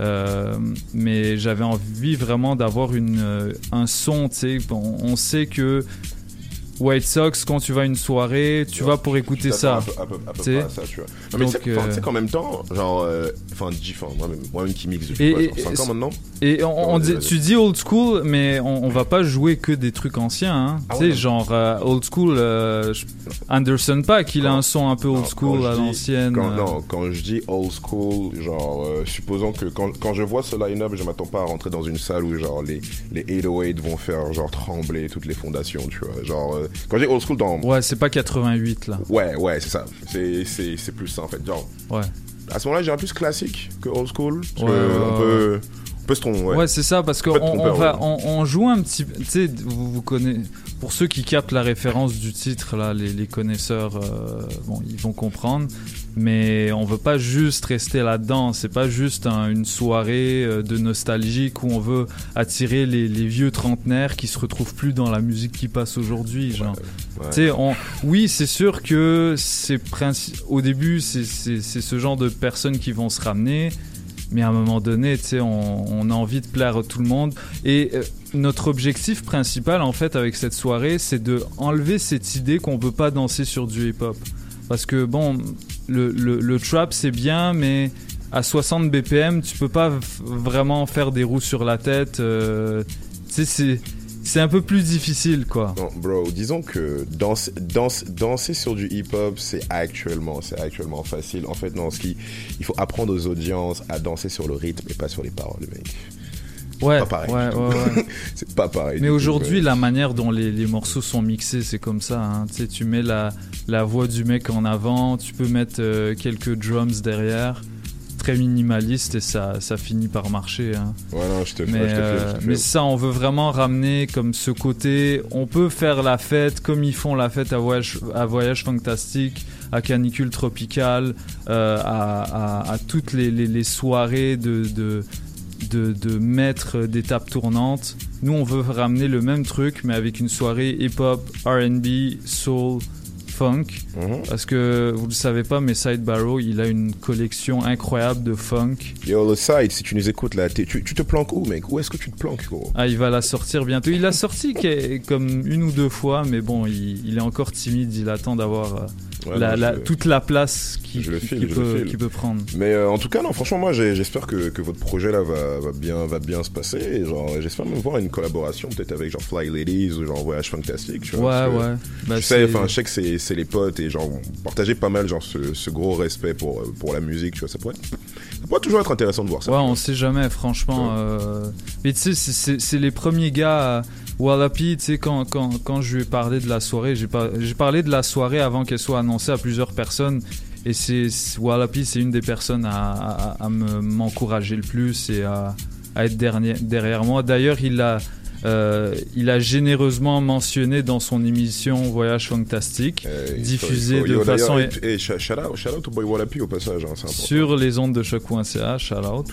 Euh, mais j'avais envie vraiment d'avoir une euh, un son. Tu sais, on, on sait que White Sox, quand tu vas à une soirée, tu vas pour écouter Tu ça. Un peu, un peu, un peu Tu sais. pas à ça, tu vois. Non, mais enfin, euh, qu'en même temps, genre, euh, enfin, enfin, moi-même, moi-même qui mixe depuis Et, quoi, et- genre, 5 ans maintenant. Et on, on dit- tu dis old school, mais on, on va pas jouer que des trucs anciens. Hein. Ah tu sais, ouais. genre euh, old school, euh, Anderson Paak, il a un son un peu old school à l'ancienne. Euh. Non, quand je dis old school, genre, euh, supposons que quand, quand je vois ce line-up, je m'attends pas à rentrer dans une salle où, genre, les, les 808 vont faire, genre, trembler toutes les fondations, tu vois. Genre, euh, quand dis old school dans. Ouais, c'est pas 88 là. Ouais, ouais, c'est ça. C'est, c'est, c'est plus ça, en fait. Genre, Ouais. à ce moment-là, j'irais plus classique que old school. Parce Ouais, que on, peut, on peut se tromper, ouais. Ouais, c'est ça, parce qu'on On on, tromper, va, ouais. on, on joue un petit peu. Tu sais, vous, vous connaissez. Pour ceux qui captent la référence du titre, là, les, les connaisseurs, euh, bon, ils vont comprendre. Mais on veut pas juste rester là-dedans. C'est pas juste un- une soirée euh, de nostalgique où on veut attirer les, les vieux trentenaires qui se retrouvent plus dans la musique qui passe aujourd'hui. Genre, ouais. Tu sais, on- oui, c'est sûr que c'est princi- au début, c'est ce genre de personnes qui vont se ramener. Mais à un moment donné, tu sais, on, a envie de plaire à tout le monde. Et euh, notre objectif principal, en fait, avec cette soirée, c'est de enlever cette idée qu'on veut pas danser sur du hip-hop. Parce que bon, le, trap c'est bien, mais à 60 BPM, tu peux pas vraiment faire des roues sur la tête. euh, tu sais, c'est c'est un peu plus difficile, quoi. Non, bro, disons que danser, danse- danser sur du hip-hop, c'est actuellement, c'est actuellement facile. En fait, non, ce qui, il faut apprendre aux audiences à danser sur le rythme et pas sur les paroles, mec. Ouais, pas pareil. ouais, du tout. ouais, ouais. (laughs) c'est pas pareil. Mais aujourd'hui, la manière dont les, les morceaux sont mixés, c'est comme ça. hein. Tu sais, tu mets la, la voix du mec en avant, tu peux mettre euh, quelques drums derrière, très minimaliste et ça, ça finit par marcher. hein. Ouais, non, je te mais, je te file, je te file. mais ça, on veut vraiment ramener comme ce côté. On peut faire la fête comme ils font la fête à Voyage, à voyage Fantastique, à Canicule Tropicale, euh, à, à- à toutes les, les- les soirées de, de, de, de mettre des tables tournantes. Nous, on veut ramener le même truc, mais avec une soirée hip-hop, RB, soul, funk. Mhm. Parce que vous le savez pas, mais Side Barrow, il a une collection incroyable de funk. Yo, le side, si tu nous écoutes là, tu, tu te planques où, mec? Où est-ce que tu te planques, gros? Ah, il va la sortir bientôt. Il l'a sorti comme une ou deux fois, mais bon, il, il est encore timide. Il attend d'avoir euh, Ouais, la- non, la- je- toute la place file, le peut, prendre. Mais euh, en tout cas, non, franchement, moi, j'espère que, que votre projet là va, va bien, va bien se passer. Et genre, j'espère même voir une collaboration peut-être avec genre Fly Ladies ou genre Voyage Fantastique. Tu vois, Ouais, ouais. Bah, je sais, je sais que c'est les potes et genre vous partagez pas mal genre ce, ce gros respect pour euh, pour la musique. Tu vois, ça pourrait, ça pourrait toujours être intéressant de voir ça. Ouais, on sait jamais, franchement. euh, Mais tu sais, c'est- les premiers gars. à Wallapi, tu sais, quand, quand, quand je lui ai parlé de la soirée, j'ai par- j'ai parlé de la soirée avant qu'elle soit annoncée à plusieurs personnes. Et c'est Wallapi, c'est une des personnes à, à- à me- m'encourager le plus et à, être derni- derrière moi. D'ailleurs, il a, euh, il a généreusement mentionné dans son émission Voyage Fantastique, diffusée Il faut- de yo, façon et- et shout out, shout out au boy Wallapi au passage. Hein, sur les ondes de choc.ca. Shout out.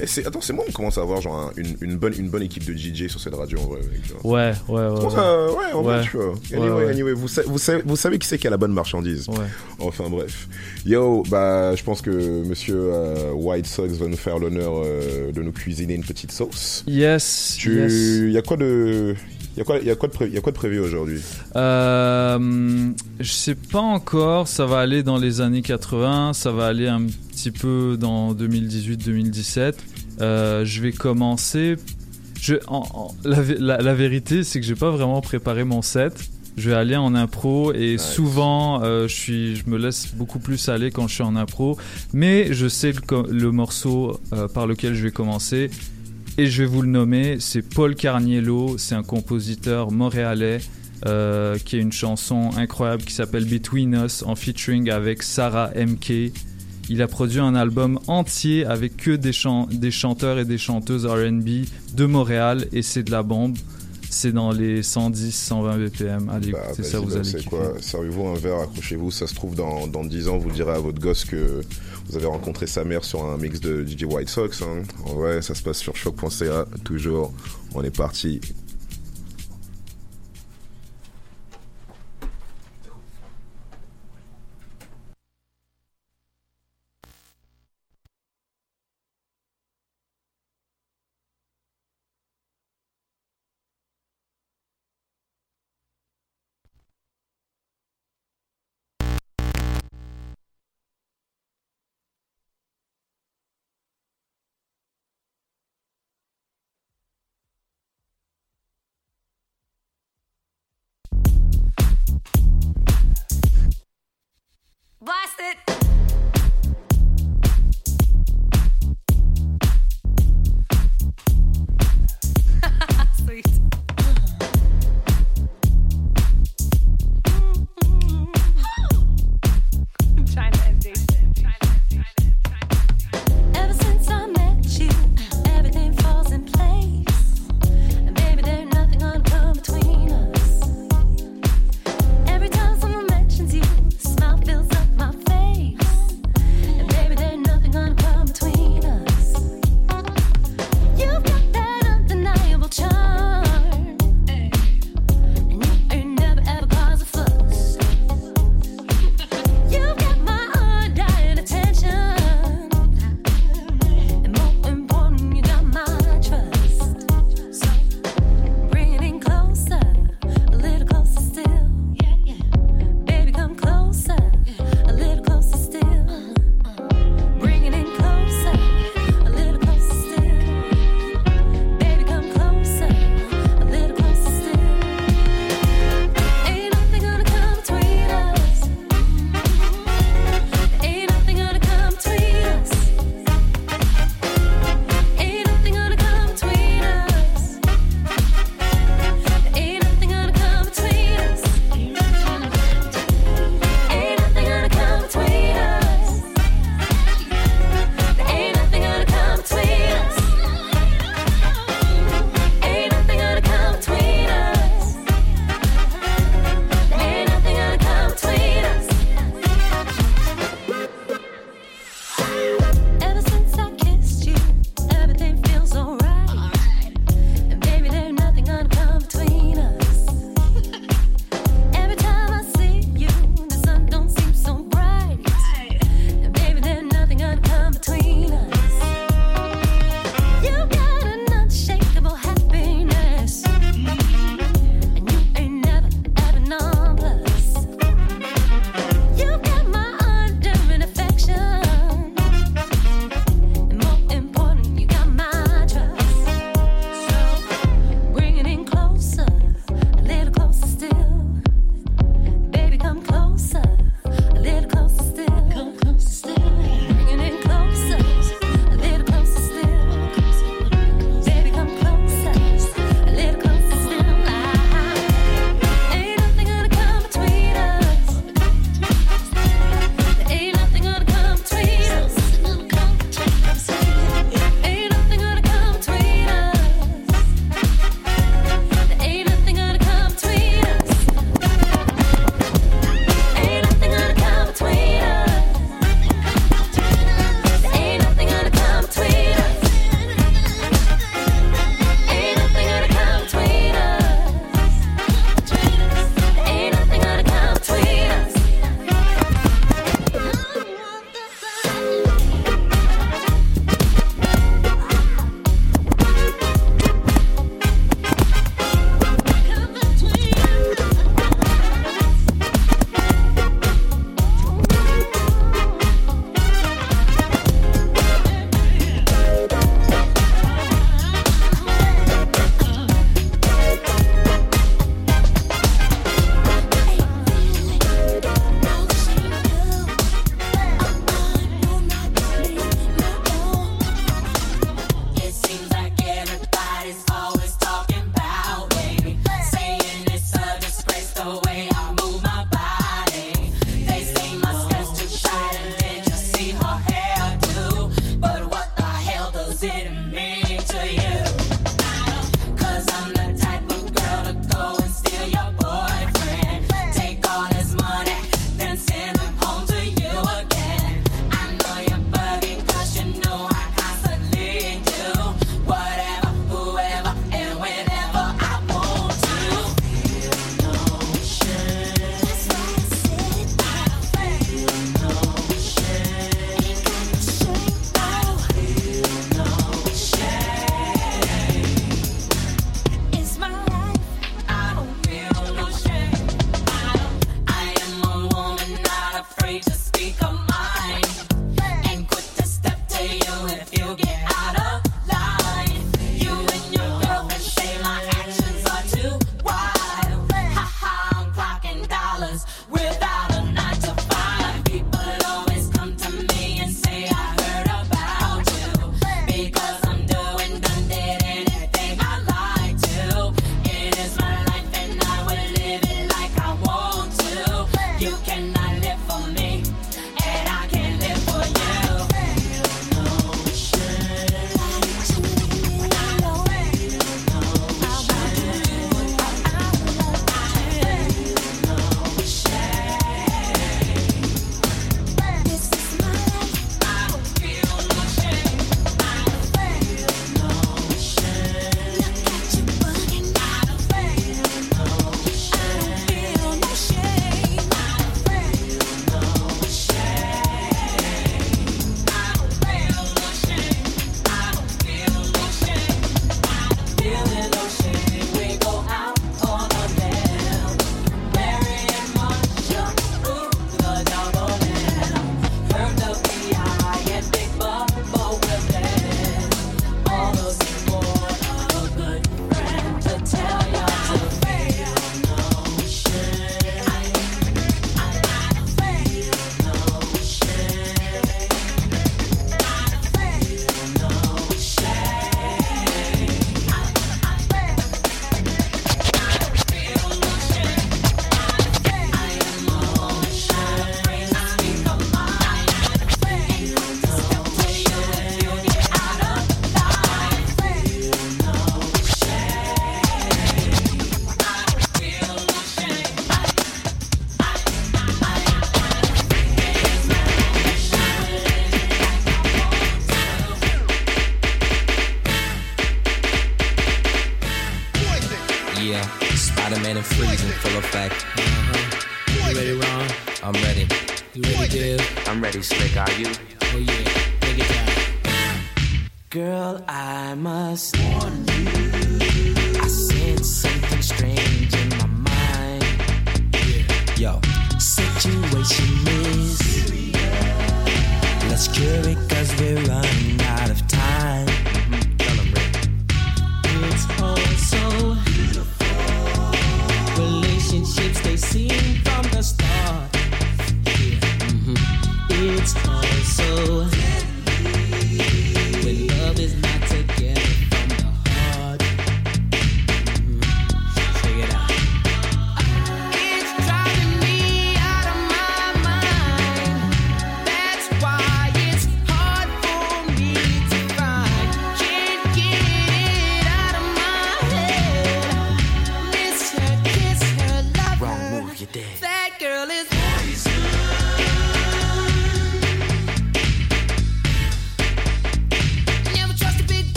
Et attends, c'est moi on commence à avoir genre un- une, une bonne, une bonne équipe de DJ sur cette radio en vrai. Mec. Ouais, ouais, ouais. Ouais. ça, ouais, en vrai, tu vois. Anyway, ouais. anyway, vous, sa- vous, savez, vous savez qui c'est qui a la bonne marchandise. Ouais. Enfin bref. Yo, bah, je pense que monsieur euh, White Sox va nous faire l'honneur euh, de nous cuisiner une petite sauce. Yes. Tu, yes. y a quoi de, y a quoi, y a quoi de, pré- y a quoi de prévu aujourd'hui? Euh, je sais pas encore, ça va aller dans les années 80, ça va aller un petit peu dans 2018-2017. Euh, je vais commencer. Je, en- en- la, vé- la- la vérité, c'est que j'ai pas vraiment préparé mon set. Je vais aller en impro et souvent euh, je suis, je me laisse beaucoup plus aller quand je suis en impro. Mais je sais le morceau euh, par lequel je vais commencer et je vais vous le nommer. C'est Paul Carniello, c'est un compositeur montréalais euh, qui a une chanson incroyable qui s'appelle Between Us en featuring avec Sarah MK. Il a produit un album entier avec que des, des chanteurs et des chanteuses RB de Montréal et c'est de la bombe. C'est dans les 110-120 BPM. Allez, Bah, écoutez ça, vous là, allez kiffer. quoi Servez-vous un verre, accrochez-vous. Ça se trouve dans, dans 10 ans, vous direz à votre gosse que vous avez rencontré sa mère sur un mix de DJ White Sox. Hein. En vrai, ça se passe sur choc.ca. Toujours, on est parti.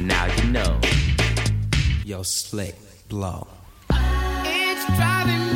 Now you know. Yo, slick blow. It's driving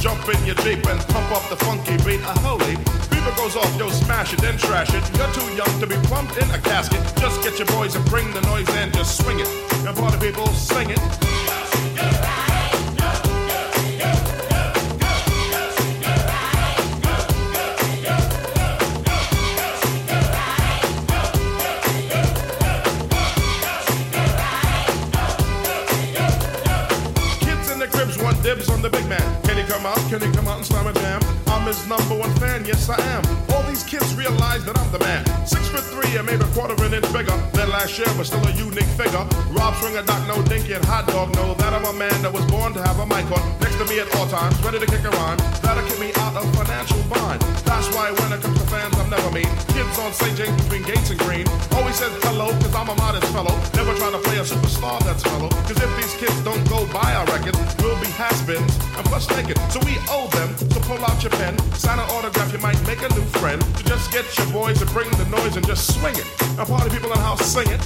Jump in your Jeep and pump up the funky beat. A holy. Beaver goes off, yo, smash it, then trash it. You're too young to be plumped in a casket. Just get your boys and bring the noise and just swing it. And party people, sing it. Rob Swinger, Doc No Dinky, and Hot Dog know that I'm a man that was born to have a mic on next to me at all times, ready to kick a rhyme. That'll get me out of financial bind. That's why when it comes to fans, I'm never mean. Kids on St. James between Gates and Green always says hello, cause I'm a modest fellow. Never trying to play a superstar that's fellow. Cause if these kids don't go buy our records, we'll be has-beens and plus naked. So we owe them to pull out your pen, sign an autograph, you might make a new friend. To just get your boys to bring the noise and just swing it. And party people in the house sing it.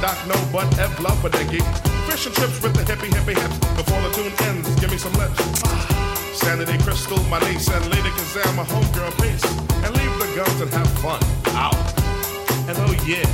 Doc, no butt, F love for dinky. Fish and chips with the hippie hippie hips. Before the tune ends, give me some lips. Sanity Crystal, my niece, and Lady Kazam, my homegirl, peace. And leave the guns and have fun. Out. And oh yeah,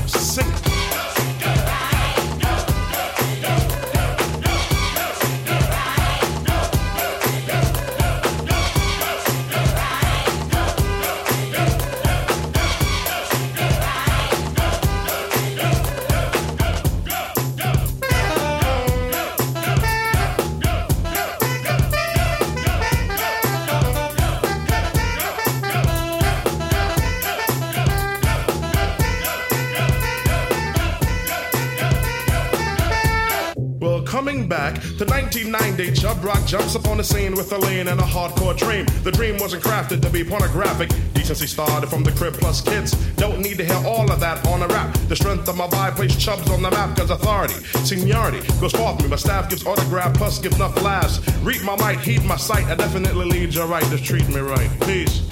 1990, Chubb Rock jumps upon the scene with a lean and a hardcore dream. The dream wasn't crafted to be pornographic. Decency started from the crib plus kids. Don't need to hear all of that on a rap. The strength of my vibe places Chubs on the map, cause authority, seniority goes far forth me. My staff gives autograph plus gives enough laughs. Read my mic, heed my sight. I definitely lead you right. Just treat me right. Peace.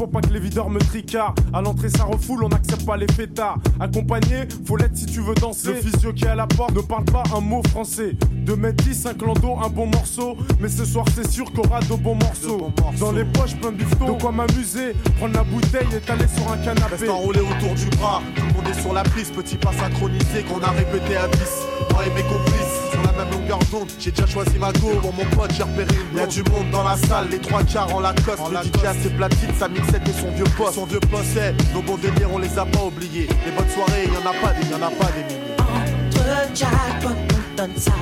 Faut pas que les videurs me tricardent. À l'entrée, ça refoule, on n'accepte pas les fêtards. Accompagné, faut l'être si tu veux danser. Le physio qui est à la porte ne parle pas un mot français. 2 mètres 10, un clando, un bon morceau. Mais ce soir, c'est sûr qu'on aura de bons morceaux. Dans les poches, plein de bifton. De quoi m'amuser, prendre la bouteille et t'aller sur un canapé. Reste enroulé autour du bras, tout le monde est sur la piste, petit pas synchronisé qu'on a répété à 10. Moi et mes complices, longueur d'onde, j'ai déjà choisi ma go. Pour mon pote, j'ai repéré une Y'a du monde dans la salle, les trois quarts en Lacoste. le DJ a ses platines, sa mixette et son vieux poste. Son vieux poste, eh, nos bons délires, on les a pas oubliés. Les bonnes soirées, y'en a pas des, y'en a pas des milliers. Entre jackpot, on donne ça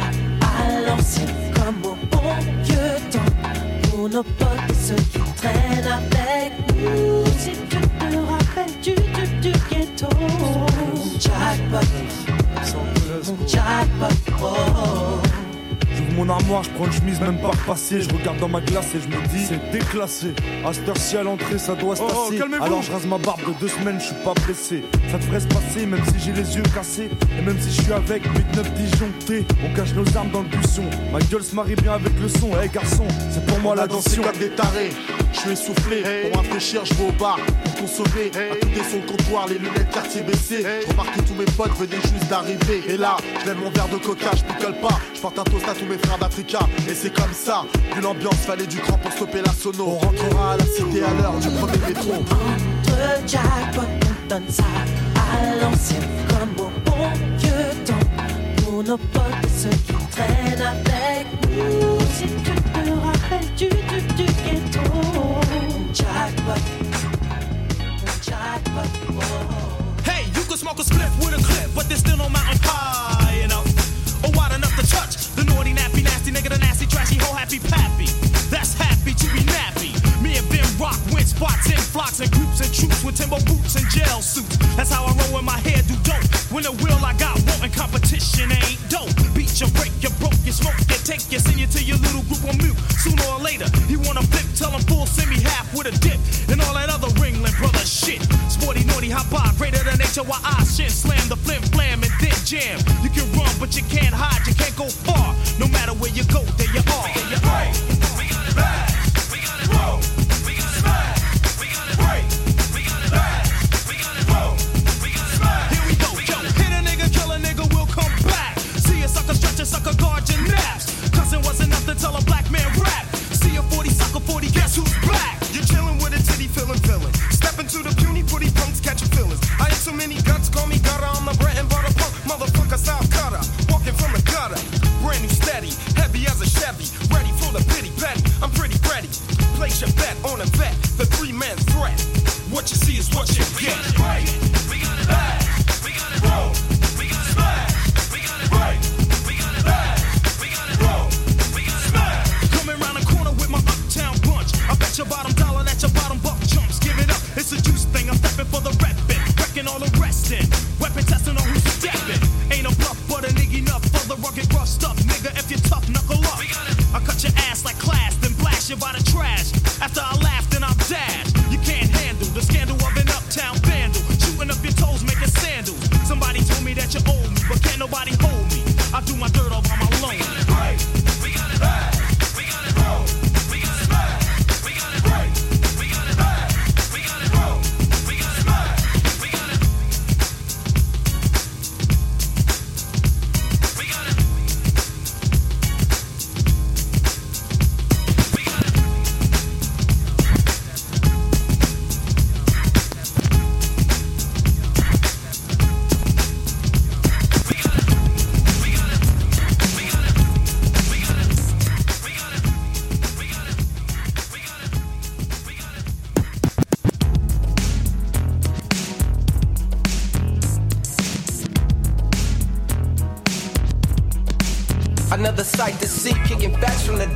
à l'ancienne comme au bon vieux temps. Pour nos potes et ceux qui traînent avec nous. Si tu te rappelles du, du, du ghetto. Jackpot, jackpot, oh. Mon armoire, je prends une chemise même pas repassée. Je regarde dans ma glace et je me dis c'est déclassé. À cette heure-ci à l'entrée, ça doit se Oh, tasser. calmez-vous. Alors je rase ma barbe de deux semaines, je suis pas blessé. Ça devrait se passer même si j'ai les yeux cassés. Et même si je suis avec 8, 9 disjonctés. On cache nos armes dans le buisson. Ma gueule se marie bien avec le son. Eh garçon, c'est pour moi On a dansé l'addition. comme des tarés. Je suis essoufflé, pour rafraîchir, je vais au bar. Pour consommer, à côté son comptoir, les lunettes quartier baissées. Remarque que tous mes potes venaient juste d'arriver. Et là, je lève mon verre de coca, je pas. Je porte un toast à tous mes frères d'Africa. Et c'est comme ça, vu l'ambiance, fallait du cran pour stopper la sono. On rentrera à la cité à l'heure du premier métro. Entre jackpot, on donne ça à l'ancienne comme au bon vieux temps. Pour nos potes ceux qui traînent avec nous. Si tu te rappelles du, du, du ghetto. Jackpot. Hey, you can smoke a spliff with a clip, but there's still no mountain high happy pappy. That's happy to be nappy. Me and Ben Rock went spots in flocks and groups and troops with timber boots and gel suits. That's how I roll when my hair do dope. When the will I got wanting competition ain't dope. Beat you, break you, broke you, smoke you, take you, send you to your little group on mute. Sooner or later, he wanna flip, tell him full, send me half with a dip. And all that other ringling brother shit. Sporty, naughty, hop by, greater than HOI shit. Slam the flim, flam, and then jam. You can run, but you can't hide, you can't go far. No matter where you go,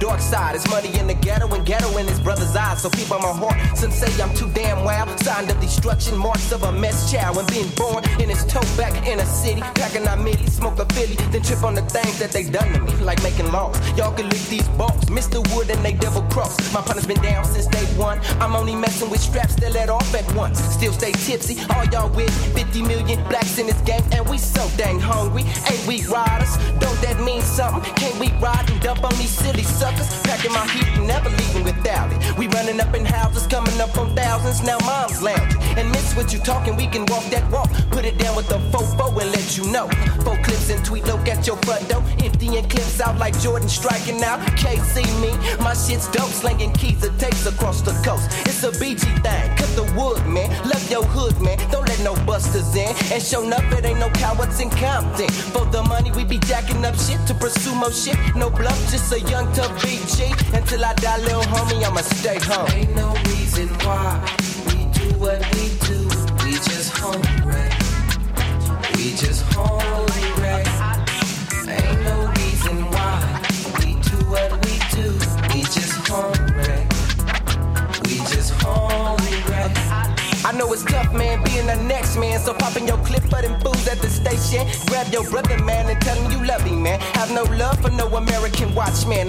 dark side. It's money in the ghetto and ghetto in his brother's eyes. So keep on my heart. Some say I'm too damn wild. Signed up destruction, marks of a mess child. And being born in his toe back in a city, packing our milli, smoke a Philly, then trip on the things that they done to me, like making laws. Y'all can lick these balls, Mr. Wood and they double cross. My partner's been down since day one. I'm only messing with straps that let off at once. Still stay tipsy, all y'all with 50 million blacks in this game, and we so dang hungry. Ain't we riders? Don't that mean something? Can't we ride and dump on these silly suckers? Packing my heat and never leaving without it. We running up in houses, coming up on thousands. Now mom's lounging. And miss what you talking, we can walk that walk. Put it down with the fofo and let you know. Four clips and tweet look at your door. Emptying clips out like Jordan striking out. Can't see me. My shit's dope, slinging keys of tapes across the coast. It's a BG thing. Cut the wood, man. Love your hood, man. Don't let no busters in. And show enough, it ain't no cowards in Compton. For the money, we be jacking up shit to pursue more shit. No bluff, just a young tough BG. Until I die, little homie, I'ma stay home. Ain't no reason why we do what. We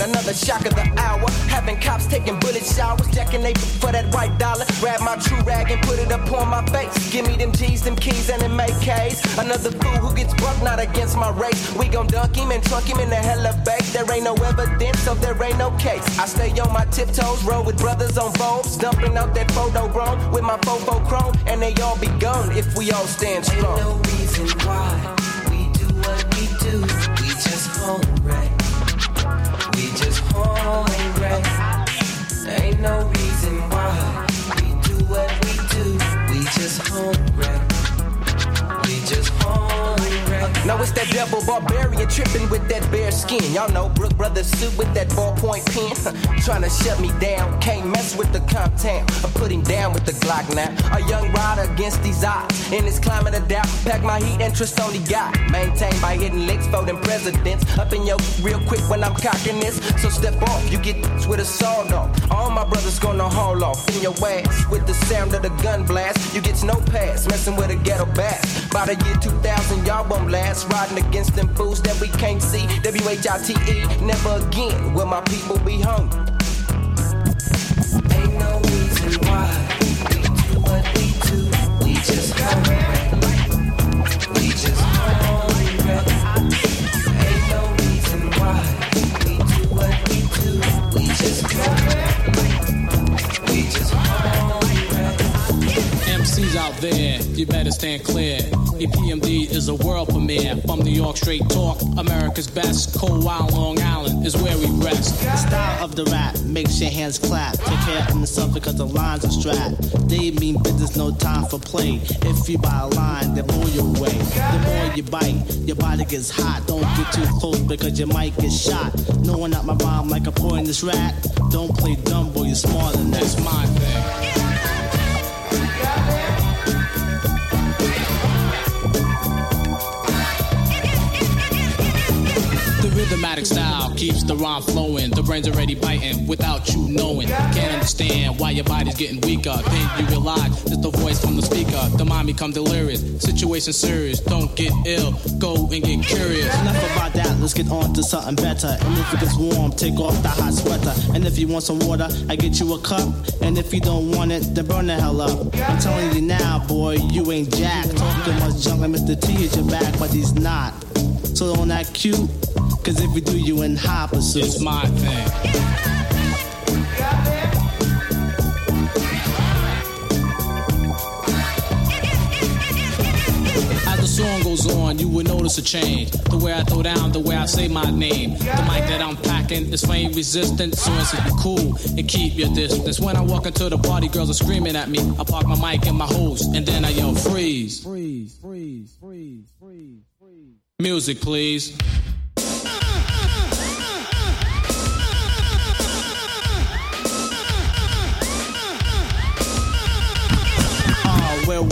Another shock of the hour. Having cops taking bullet showers, jacking they for that white dollar. Grab my true rag and put it up on my face. Give me them G's, them keys, and them AKs. Another fool who gets bucked, not against my race. We gon' dunk him and trunk him in the hella base. There ain't no evidence, so there ain't no case. I stay on my tiptoes, roll with brothers on boats, dumping out that photo grown with my fofo chrome, and they all be gone if we all stand strong. Ain't no reason why we do what we do. We just. We Ain't no reason why we do what we do. We just hungry. We just hungry. Now it's that devil barbarian tripping with that bare skin. Y'all know Brooks Brothers suit with that ballpoint pen. (laughs) Trying to shut me down. Can't mess with the Compton. I put him down with the Glock now. A young rider against these odds. In this climate of doubt, pack my heat and trust only God. Maintained by hitting licks them presidents. Up in your real quick when I'm cocking this. So step off, you get with a sword off. All my brothers gonna haul off in your ass with the sound of the gun blast. You get no pass, messing with a ghetto bass. By the year 2000, y'all won't last. Riding against them fools that we can't see. W-H-I-T-E, never again will my people be hungry. Ain't no reason why we do what we do. We just hungry. Out there, you better stand clear. EPMD is a world premiere. From New York, straight talk. America's best. Cold Wild Long Island is where we rest. The style of the rap makes your hands clap. Take care of yourself because the lines are strapped. They mean business, no time for play. If you buy a line, they blow you away. The more you bite, your body gets hot. Don't get too close because you might get shot. No one out my rhyme like a poisonous rat. Don't play dumb, boy, you're smarter than that. That's my thing. Rhythmatic style keeps the rhyme flowing. The brain's already biting without you knowing. Can't understand why your body's getting weaker. Then you realize it's the voice from the speaker. The mind become delirious. Situation serious. Don't get ill. Go and get curious. Enough about that, let's get on to something better. And if it gets warm, take off the hot sweater. And if you want some water, I get you a cup. And if you don't want it, then burn the hell up. I'm telling you now, boy, you ain't jack. Talking much junk like Mr. T is your back, but he's not. So on that cute, cause if we do, you in high pursuit. It's my thing. As the song goes on, you will notice a change. The way I throw down, the way I say my name. The mic that I'm packing is flame resistant, so it's be cool and keep your distance. When I walk into the party, girls are screaming at me. I park my mic in my hose, and then I yell freeze. Freeze, freeze, freeze, freeze, freeze. Music, please.